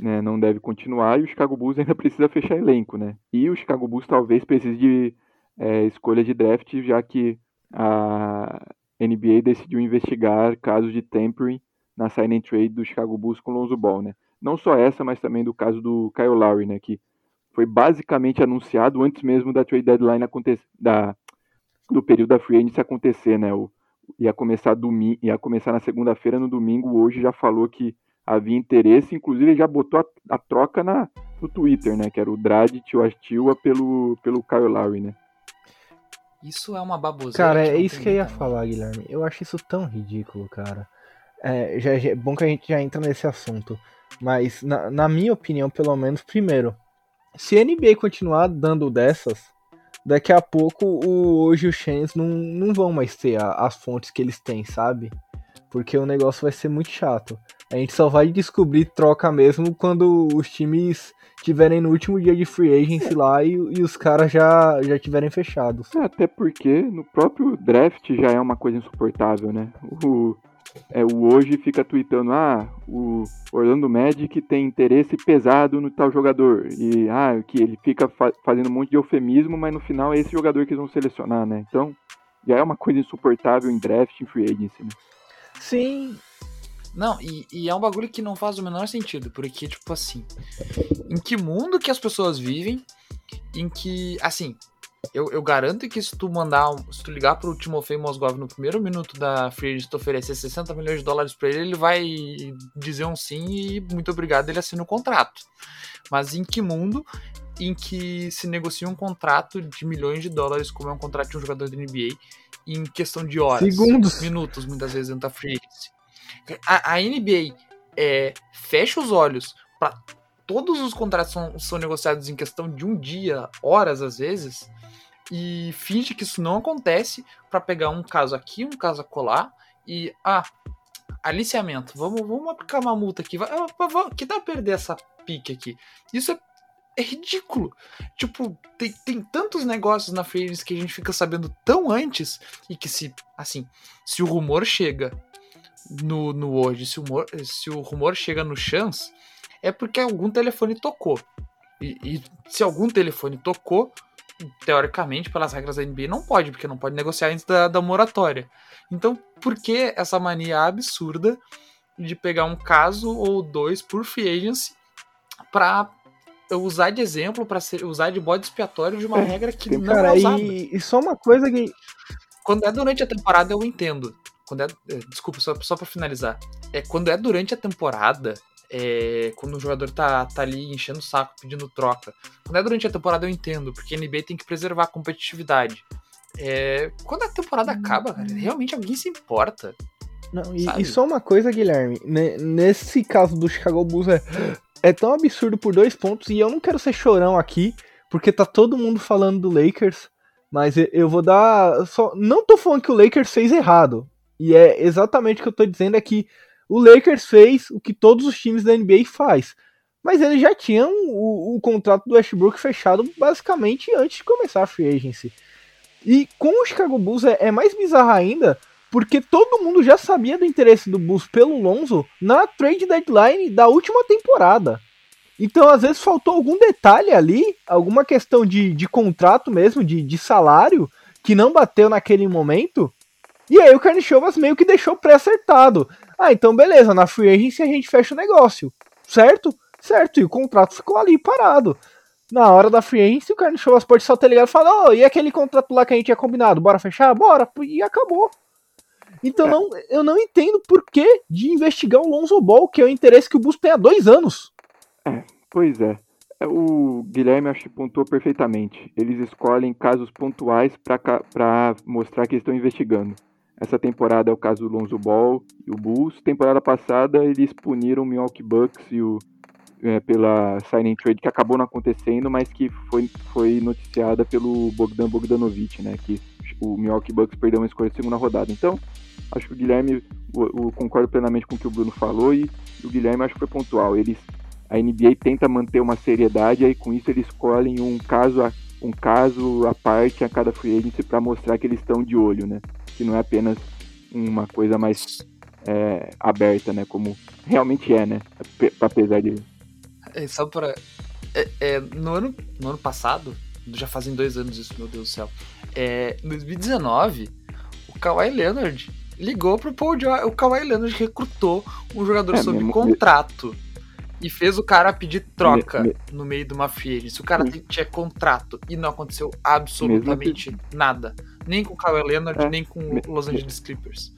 né, não deve continuar e o Chicago Bulls ainda precisa fechar elenco, né? E o Chicago Bulls talvez precise de é, escolha de draft, já que a, NBA decidiu investigar casos de tampering na sign and trade do Chicago Bulls com Lonzo Ball, né? Não só essa, mas também do caso do Kyle Lowry, né? Que foi basicamente anunciado antes mesmo da trade deadline acontecer, da, do período da free agency acontecer, né? O, ia começar domingo, ia começar na segunda-feira, no domingo, hoje já falou que havia interesse, inclusive ele já botou a, a troca na, no Twitter, né? Que era o Dredd Tiwa pelo, pelo Kyle Lowry, né?
Isso é uma baboseira.
Cara, é isso que eu ia falar, Guilherme. Eu acho isso tão ridículo, cara. É, já, já, é bom que a gente já entra nesse assunto. Mas, na, na minha opinião, pelo menos, primeiro, se a NBA continuar dando dessas, daqui a pouco o, hoje os Chains não, não vão mais ter a, as fontes que eles têm, sabe? Porque o negócio vai ser muito chato. A gente só vai descobrir troca mesmo quando os times tiverem no último dia de free agency lá e, e os caras já, já tiverem fechados.
É, até porque no próprio draft já é uma coisa insuportável, né? O, é, o hoje fica tweetando, ah, o Orlando Magic tem interesse pesado no tal jogador. E ah, que ele fica fa fazendo um monte de eufemismo, mas no final é esse jogador que eles vão selecionar, né? Então, já é uma coisa insuportável em draft, em free agency, né?
Sim,
não, e, e, é um bagulho que não faz o menor sentido, porque, tipo assim, em que mundo que as pessoas vivem em que, assim, Eu, eu, garanto que se tu mandar, se tu ligar pro Timofei Mosgov no primeiro minuto da Free Agent oferecer 60 milhões de dólares para ele, ele vai dizer um sim e muito obrigado, ele assina o contrato. Mas em que mundo em que se negocia um contrato de milhões de dólares, como é um contrato de um jogador da NBA, em questão de horas,
segundos,
minutos, muitas vezes dentro da free agency. A, a NBA é, fecha os olhos para todos os contratos são, são negociados em questão de um dia, horas às vezes, e finge que isso não acontece para pegar um caso aqui, um caso acolá e ah, aliciamento, vamos, vamos aplicar uma multa aqui, vai, que dá perder essa pique aqui. Isso é é ridículo. Tipo, tem, tem tantos negócios na Free que a gente fica sabendo tão antes e que se, assim, se o rumor chega no, no hoje, se o, rumor, se o rumor chega no Chance, é porque algum telefone tocou. E, e, se algum telefone tocou, teoricamente, pelas regras da NBA, não pode, porque não pode negociar antes da, da moratória. Então, por que essa mania absurda de pegar um caso ou dois por free agency para usar de exemplo, para usar de bode expiatório de uma é, regra que não cara, é usada.
E, e, só uma coisa que.
Quando é durante a temporada, eu entendo. Quando é, é desculpa, só, só para finalizar. É, quando é durante a temporada, é, quando o jogador tá, tá ali enchendo o saco, pedindo troca. Quando é durante a temporada, eu entendo, porque a NBA tem que preservar a competitividade. É, quando a temporada acaba, cara, realmente alguém se importa.
Não, e, e, só uma coisa, Guilherme. Nesse caso do Chicago Bulls, é, é tão absurdo por dois pontos, e eu não quero ser chorão aqui, porque tá todo mundo falando do Lakers, mas eu vou dar. Só, não tô falando que o Lakers fez errado. E é exatamente o que eu tô dizendo: é que o Lakers fez o que todos os times da NBA faz. Mas eles já tinham o, o contrato do Westbrook fechado basicamente antes de começar a free agency. E com o Chicago Bulls é, é mais bizarro ainda, porque todo mundo já sabia do interesse do Bulls pelo Lonzo na trade deadline da última temporada. Então, às vezes, faltou algum detalhe ali, alguma questão de, de contrato mesmo, de, de salário, que não bateu naquele momento. E aí o Carnichovas meio que deixou pré-acertado. Ah, então beleza, na free agency a gente fecha o negócio. Certo? Certo, e o contrato ficou ali parado. Na hora da free agency, o Carnichovas pode só ter ligado e falar, oh, e aquele contrato lá que a gente tinha combinado, bora fechar? Bora, e acabou. Então não, eu não entendo por que de investigar o Lonzo Ball, que é o interesse que o Bulls tem há dois anos.
É, pois é. é o Guilherme acho que pontuou perfeitamente. Eles escolhem casos pontuais para mostrar que estão investigando. Essa temporada é o caso do Lonzo Ball e o Bulls. Temporada passada eles puniram o Milwaukee Bucks e o, é, pela signing trade que acabou não acontecendo, mas que foi, foi noticiada pelo Bogdan Bogdanovic, né? Que o Milwaukee Bucks perdeu uma escolha de segunda rodada. Então, acho que o Guilherme, o, concordo plenamente com o que o Bruno falou e o Guilherme acho que foi pontual. Eles, a NBA tenta manter uma seriedade e com isso eles escolhem um caso a, um caso à parte a cada free agency para mostrar que eles estão de olho, né? Que não é apenas uma coisa mais é, aberta, né? Como realmente é, né? Apesar de.
É, só para é, é, no, ano, no ano passado, já fazem dois anos isso, meu Deus do céu. É, em 2019, o Kawhi Leonard ligou pro Paul George. O Kawhi Leonard recrutou um jogador é, sob mesmo... contrato e fez o cara pedir troca me, me... no meio de uma free Se o cara tinha contrato e não aconteceu absolutamente nada. Nem com o Kawhi Leonard, é, nem com o Los Angeles Clippers.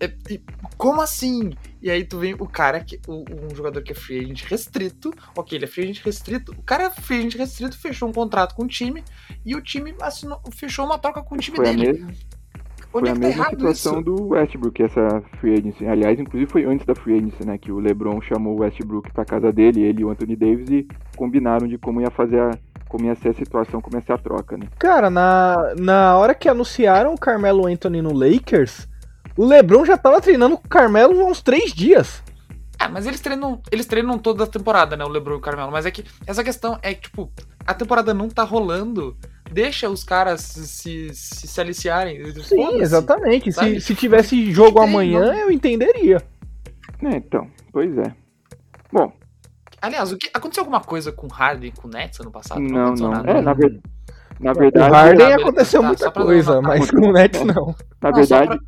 É, e, como assim? E aí tu vem o cara, que o, um jogador que é free agent restrito, ok, ele é free agent restrito, o cara é free agent restrito, fechou um contrato com o time e o time assinou, fechou uma troca com o time
Foi
dele.
Onde foi é a tá mesma situação isso? do Westbrook, essa free agency. Aliás, inclusive foi antes da free agency, né? Que o LeBron chamou o Westbrook pra casa dele, ele e o Anthony Davis, e combinaram de como ia fazer a. Como ia ser a situação, como ia ser a troca, né?
Cara, na, na hora que anunciaram o Carmelo Anthony no Lakers, o LeBron já tava treinando com o Carmelo há uns três dias.
Ah, mas eles treinam, eles treinam toda a temporada, né? O LeBron e o Carmelo. Mas é que essa questão é que, tipo, a temporada não tá rolando deixa os caras se, se, se aliciarem.
Sim, exatamente. Se, se tivesse jogo amanhã, eu entenderia.
É, então, pois é. Bom.
Aliás, o que, aconteceu alguma coisa com Harden com o Nets ano passado?
Não, não. não. É, na, ver, na verdade.
O Harden aconteceu tá, muita coisa, mas com o Nets não.
Na verdade.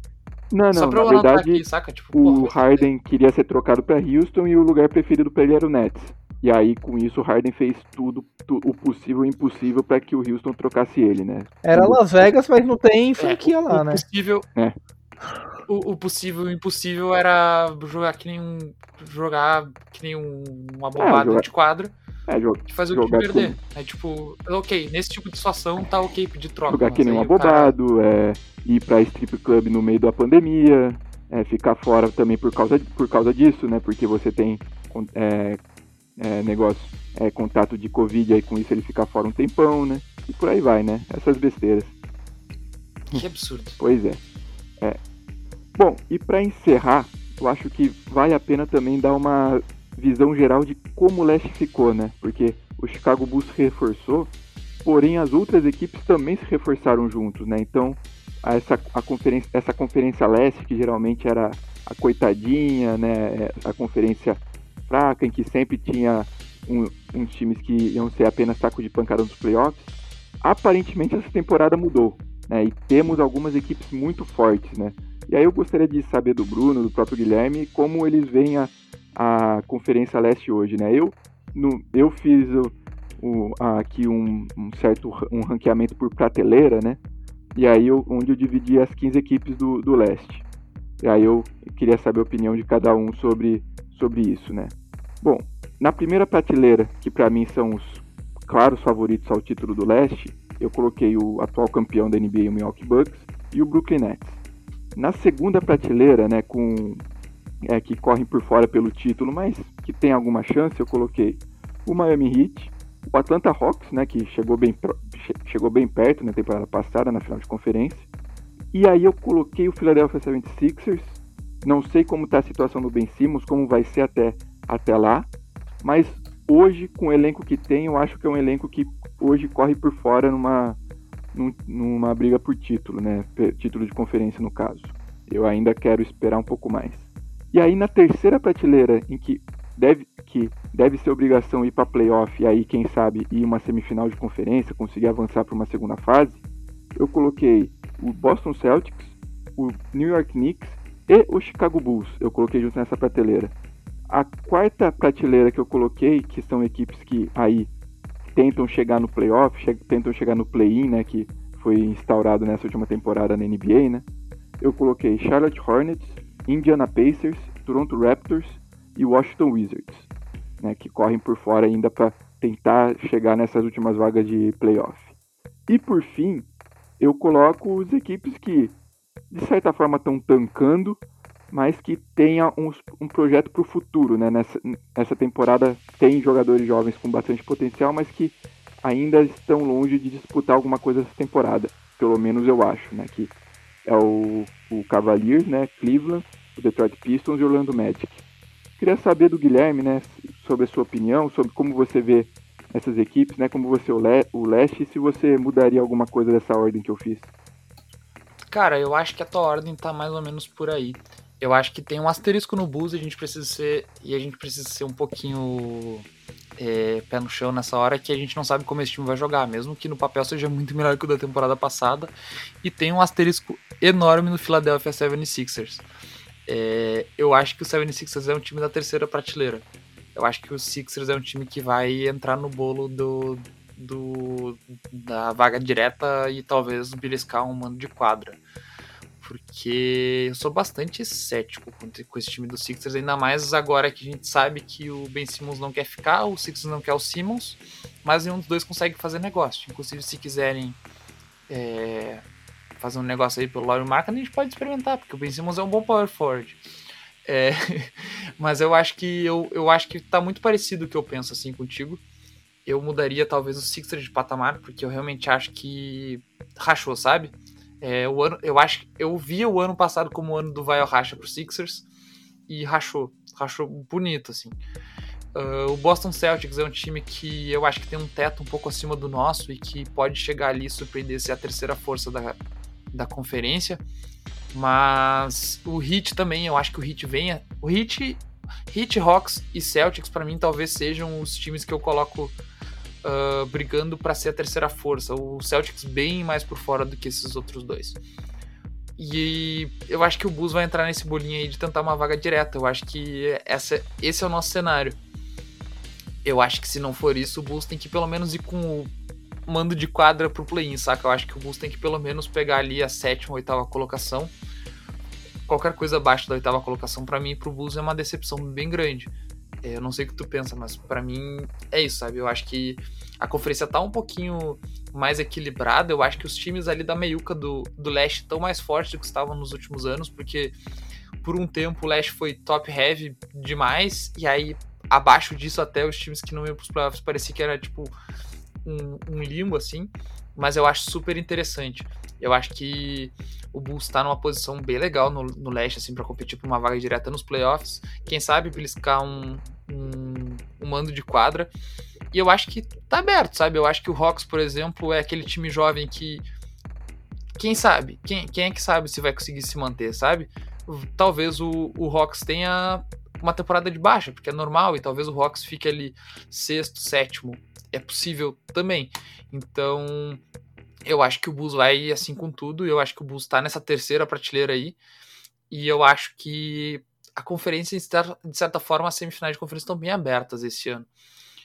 Não, não, na verdade, aqui, saca? Tipo, o porra, Harden queria ser trocado para Houston e o lugar preferido para ele era o Nets. E aí, com isso, o Harden fez tudo, tu, o possível e o impossível para que o Houston trocasse ele, né?
Era Las Vegas, mas não tem franquia é, lá,
o
né?
Possível,
é.
O, o, possível o impossível era jogar que nem um. jogar que nem um, uma é, bobada é, jogar... de quadra. É, joga, e fazer o time perder. É tipo, ok, nesse tipo de situação tá ok pedir troca.
Jogar que nem um abobado, cara... é, ir pra strip club no meio da pandemia, é, ficar fora também por causa, por causa disso, né? Porque você tem é, é, negócio, é, contato de Covid, aí com isso ele fica fora um tempão, né? E por aí vai, né? Essas besteiras.
Que absurdo.
pois é. é. Bom, e para encerrar, eu acho que vale a pena também dar uma visão geral de como o leste ficou, né? Porque o Chicago Bulls reforçou, porém as outras equipes também se reforçaram juntos, né? Então, essa, a conferência, essa conferência leste, que geralmente era a coitadinha, né? A conferência fraca, em que sempre tinha um, uns times que iam ser apenas saco de pancada nos playoffs. Aparentemente essa temporada mudou, né? E temos algumas equipes muito fortes, né? E aí eu gostaria de saber do Bruno, do próprio Guilherme, como eles veem a, a Conferência Leste hoje, né? Eu, no, eu fiz o, o, aqui um, um, certo um ranqueamento por prateleira, né? E aí eu, onde eu dividi as 15 equipes do, do leste. E aí eu queria saber a opinião de cada um sobre, sobre isso, né? Bom, na primeira prateleira, que para mim são os claros favoritos ao título do leste, eu coloquei o atual campeão da NBA, o Milwaukee Bucks, e o Brooklyn Nets. Na segunda prateleira, né, com é, que correm por fora pelo título, mas que tem alguma chance, eu coloquei o Miami Heat, o Atlanta Hawks, né, que chegou bem, chegou bem perto na temporada passada, na final de conferência. E aí eu coloquei o Philadelphia 76ers. Não sei como está a situação do Ben Simmons, como vai ser até até lá. Mas hoje, com o elenco que tem, eu acho que é um elenco que hoje corre por fora numa, numa briga por título, né? Título de conferência, no caso. Eu ainda quero esperar um pouco mais. E aí, na terceira prateleira, em que deve, que deve ser obrigação ir para playoff e aí, quem sabe, ir uma semifinal de conferência, conseguir avançar para uma segunda fase, eu coloquei o Boston Celtics, o New York Knicks e o Chicago Bulls. Eu coloquei junto nessa prateleira. A quarta prateleira que eu coloquei, que são equipes que aí tentam chegar no playoff, che tentam chegar no play-in, né, que foi instaurado nessa última temporada na NBA, né? Eu coloquei Charlotte Hornets, Indiana Pacers, Toronto Raptors e Washington Wizards, né, que correm por fora ainda para tentar chegar nessas últimas vagas de playoff. E por fim, eu coloco as equipes que de certa forma estão tancando, mas que tenha um, um projeto para o futuro. Né? Nessa, nessa temporada tem jogadores jovens com bastante potencial, mas que ainda estão longe de disputar alguma coisa essa temporada. Pelo menos eu acho, né? Que é o, o Cavaliers, né? Cleveland, o Detroit Pistons e o Orlando Magic. Queria saber do Guilherme, né? Sobre a sua opinião, sobre como você vê essas equipes, né? Como você o leste e se você mudaria alguma coisa dessa ordem que eu fiz.
Cara, eu acho que a tua ordem tá mais ou menos por aí eu acho que tem um asterisco no Bulls e a gente precisa ser e a gente precisa ser um pouquinho é, pé no chão nessa hora que a gente não sabe como esse time vai jogar, mesmo que no papel seja muito melhor que o da temporada passada. E tem um asterisco enorme no Philadelphia 76ers. É, eu acho que o 76ers é um time da terceira prateleira. Eu acho que o Sixers é um time que vai entrar no bolo do, do da vaga direta e talvez beliscar um mano de quadra porque eu sou bastante cético com, esse time do Sixers, ainda mais agora que a gente sabe que o Ben Simmons não quer ficar, o Sixers não quer o Simmons, mas nenhum dos dois consegue fazer negócio. Inclusive, se quiserem é, fazer um negócio aí pelo Laurie Marca, a gente pode experimentar, porque o Ben Simmons é um bom power forward. É, mas eu acho que eu, eu acho que tá muito parecido o que eu penso assim contigo. Eu mudaria talvez o Sixers de patamar, porque eu realmente acho que rachou, sabe? É, o ano, eu acho eu via o ano passado como o ano do vai racha pro Sixers e rachou, rachou bonito assim. Uh, o Boston Celtics é um time que eu acho que tem um teto um pouco acima do nosso e que pode chegar ali e surpreender ser a terceira força da, da conferência. Mas o Heat também, eu acho que o Heat venha. O Heat, Heat, Hawks e Celtics para mim talvez sejam os times que eu coloco uh, brigando para ser a terceira força. O Celtics bem mais por fora do que esses outros dois. E eu acho que o Bulls vai entrar nesse bolinho aí de tentar uma vaga direta. Eu acho que essa, esse é o nosso cenário. eu acho que se não for isso, o Bulls tem que pelo menos ir com o mando de quadra pro play-in, saca? Eu acho que o Bulls tem que pelo menos pegar ali a sétima, oitava colocação. Qualquer coisa abaixo da oitava colocação, para mim, pro Bulls é uma decepção bem grande. É, eu não sei o que tu pensa, mas para mim é isso, sabe? Eu acho que a conferência tá um pouquinho mais equilibrada. Eu acho que os times ali da meiuca do, do leste estão mais fortes do que estavam nos últimos anos, porque por um tempo o leste foi top heavy demais, e aí abaixo disso até os times que não iam pros playoffs parecia que era tipo um, um limbo assim, mas eu acho super interessante. Eu acho que o Bulls está numa posição bem legal no, no leste, assim, para competir por uma vaga direta nos playoffs. Quem sabe beliscar um, um, um, mando de quadra. E eu acho que tá aberto, sabe? Eu acho que o Hawks, por exemplo, é aquele time jovem que. Quem sabe? Quem, quem é que sabe se vai conseguir se manter, sabe? Talvez o, o Hawks tenha uma temporada de baixa, porque é normal, e talvez o Hawks fique ali sexto, sétimo. É possível também. Então, eu acho que o Bulls vai assim com tudo. Eu acho que o Bulls tá nessa terceira prateleira aí. E eu acho que a conferência, de certa forma, as semifinais de conferência estão bem abertas esse ano.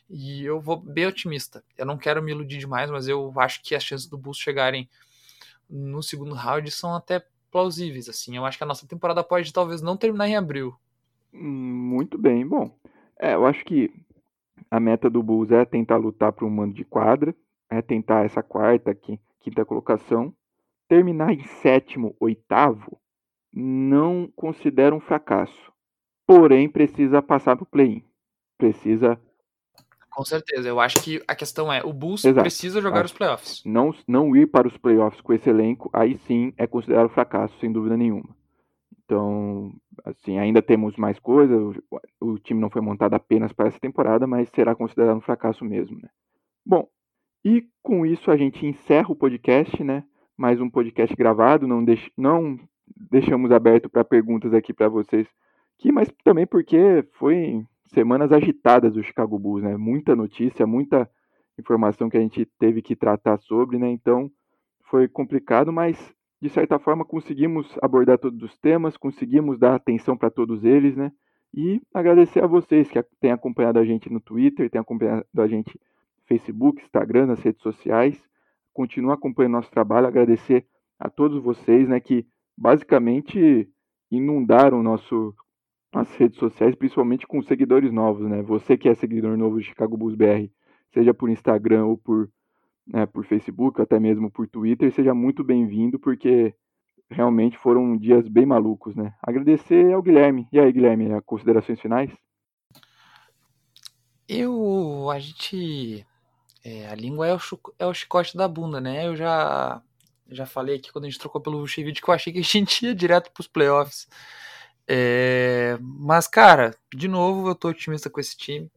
E eu vou bem otimista. Eu não quero me iludir demais, mas eu acho que as chances do Bulls chegarem no segundo round são até plausíveis. Assim, eu acho que a nossa temporada pode talvez não terminar em abril.
Muito bem, bom. É, eu acho que a meta do Bulls é tentar lutar para um mando de quadra, é tentar essa quarta, quinta colocação. Terminar em sétimo, oitavo, não considera um fracasso. Porém, precisa passar para o play-in. Precisa.
Com certeza. Eu acho que a questão é: o Bulls Exato. precisa jogar acho os playoffs.
Não, não ir para os playoffs com esse elenco, aí sim é considerado fracasso, sem dúvida nenhuma. Então, assim, ainda temos mais coisas. O, o, time não foi montado apenas para essa temporada, mas será considerado um fracasso mesmo, né? Bom, e com isso a gente encerra o podcast, né? Mais um podcast gravado, não, deix, não deixamos aberto para perguntas aqui para vocês, que, mas também porque foi semanas agitadas do Chicago Bulls, né? Muita notícia, muita informação que a gente teve que tratar sobre, né? Então foi complicado, mas de certa forma conseguimos abordar todos os temas, conseguimos dar atenção para todos eles, né? E agradecer a vocês que têm acompanhado a gente no Twitter, têm acompanhado a gente no Facebook, Instagram, nas redes sociais. Continua acompanhando nosso trabalho, agradecer a todos vocês, né, que basicamente inundaram nosso as redes sociais, principalmente com seguidores novos, né? Você que é seguidor novo de Chicago Bulls BR, seja por Instagram ou por né, por Facebook, até mesmo por Twitter, seja muito bem-vindo, porque realmente foram dias bem malucos, né? Agradecer ao Guilherme. E aí, Guilherme, considerações finais?
Eu, a gente, é, a língua é o, é o chicote da bunda, né? Eu já, já falei aqui quando a gente trocou pelo Vucevic que eu achei que a gente ia direto para os playoffs. É, mas, cara, de novo, eu tô otimista com esse time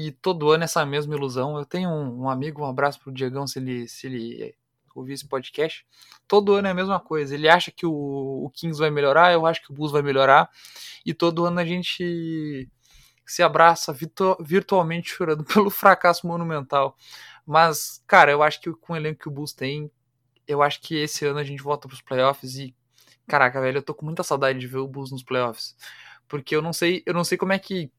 e todo ano essa mesma ilusão. Eu tenho um, um, amigo, um abraço pro Diegão se ele, se ele ouvir esse podcast. Todo ano é a mesma coisa. Ele acha que o, o Kings vai melhorar, eu acho que o Bulls vai melhorar. E todo ano a gente se abraça virtu virtualmente chorando pelo fracasso monumental. Mas, cara, eu acho que com o elenco que o Bulls tem, eu acho que esse ano a gente volta pros playoffs e. Caraca, velho, eu tô com muita saudade de ver o Bulls nos playoffs. Porque eu não sei, eu não sei como é que é,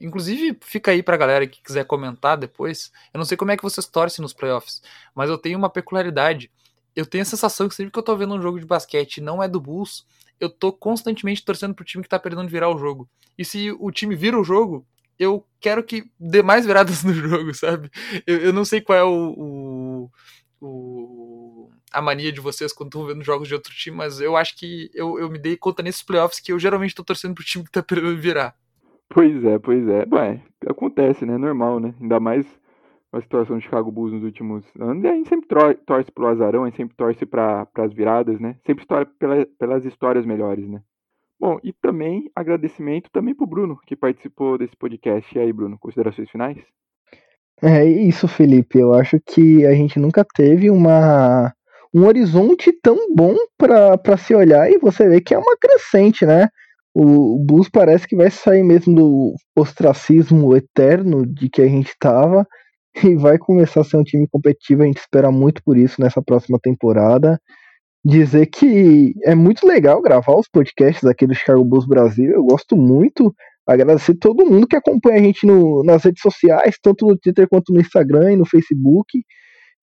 inclusive, fica aí pra galera que quiser comentar depois. Eu não sei como é que vocês torcem nos playoffs, mas eu tenho uma peculiaridade. Eu tenho a sensação que sempre que eu tô vendo um jogo de basquete não é do Bulls, eu tô constantemente torcendo pro time que tá perdendo virar o jogo. E se o time vira o jogo, eu quero que dê mais viradas no jogo, sabe? Eu, eu não sei qual é o, o, o, a mania de vocês quando estão vendo jogos de outro time, mas eu acho que eu, eu me dei conta nesses playoffs que eu geralmente tô torcendo pro time que tá perdendo virar.
Pois é, pois é. Ué, acontece, né? Normal, né? Ainda mais a situação de Chicago Bulls nos últimos anos. E a gente sempre torce pro azarão, a gente sempre torce para as viradas, né? Sempre torce pela, pelas histórias melhores, né? Bom, e também agradecimento também pro Bruno, que participou desse podcast. E aí, Bruno, considerações finais?
É isso, Felipe. Eu acho que a gente nunca teve uma um horizonte tão bom para se olhar e você vê que é uma crescente, né? O Bulls parece que vai sair mesmo do ostracismo eterno de que a gente estava e vai começar a ser um time competitivo. A gente espera muito por isso nessa próxima temporada. Dizer que é muito legal gravar os podcasts aqui do Chicago Bulls Brasil. Eu gosto muito. Agradecer todo mundo que acompanha a gente no, nas redes sociais, tanto no Twitter quanto no Instagram e no Facebook.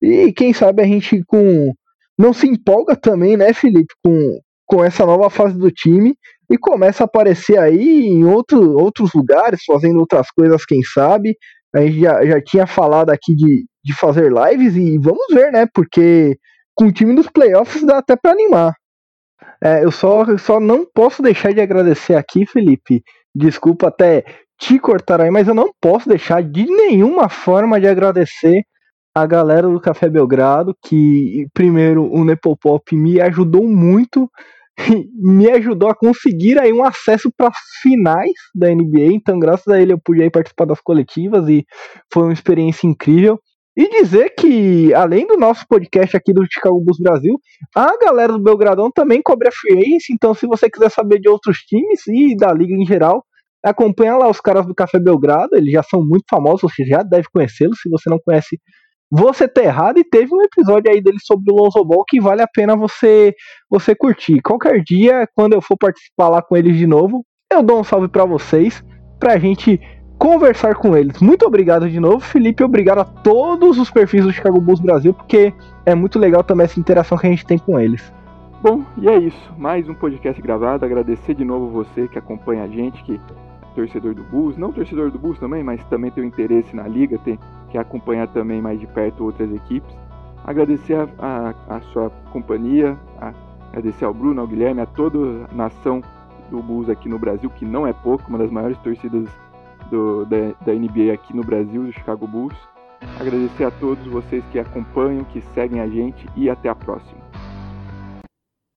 E quem sabe a gente com não se empolga também, né, Felipe, com, com essa nova fase do time e começa a aparecer aí em outro, outros lugares, fazendo outras coisas, quem sabe. A gente já, já tinha falado aqui de, de fazer lives e vamos ver, né? Porque com o time dos playoffs dá até para animar. É, eu só, só não posso deixar de agradecer aqui, Felipe. Desculpa até te cortar aí, mas eu não posso deixar de nenhuma forma de agradecer a galera do Café Belgrado, que primeiro o Nepopop me ajudou muito me ajudou a conseguir aí um acesso para finais da NBA. Então, graças a ele, eu pude aí participar das coletivas e foi uma experiência incrível. E dizer que, além do nosso podcast aqui do Chicago Bulls Brasil, a galera do Belgradão também cobre a free agency. Então, se você quiser saber de outros times e da liga em geral, acompanha lá os caras do Café Belgrado. Eles já são muito famosos, você já deve conhecê-los. Se você não conhece, você tá errado e teve um episódio aí dele sobre o Lonzo Ball que vale a pena você você curtir. Qualquer dia, quando eu for participar lá com eles de novo, eu dou um salve para vocês, pra gente conversar com eles. Muito obrigado de novo, Felipe, obrigado a todos os perfis do Chicago Bulls Brasil, porque é muito legal também essa interação que a gente tem com eles.
Bom, e é isso. Mais um podcast gravado. Agradecer de novo você que acompanha a gente, que torcedor do Bulls, não torcedor do Bulls também, mas também tem um interesse na liga, tem, quer acompanhar também mais de perto outras equipes. Agradecer a, a, a sua companhia, a, agradecer ao Bruno, ao Guilherme, a toda a nação do Bulls aqui no Brasil, que não é pouco, uma das maiores torcidas do, da, da NBA aqui no Brasil, do Chicago Bulls. Agradecer a todos vocês que acompanham, que seguem a gente e até a próxima.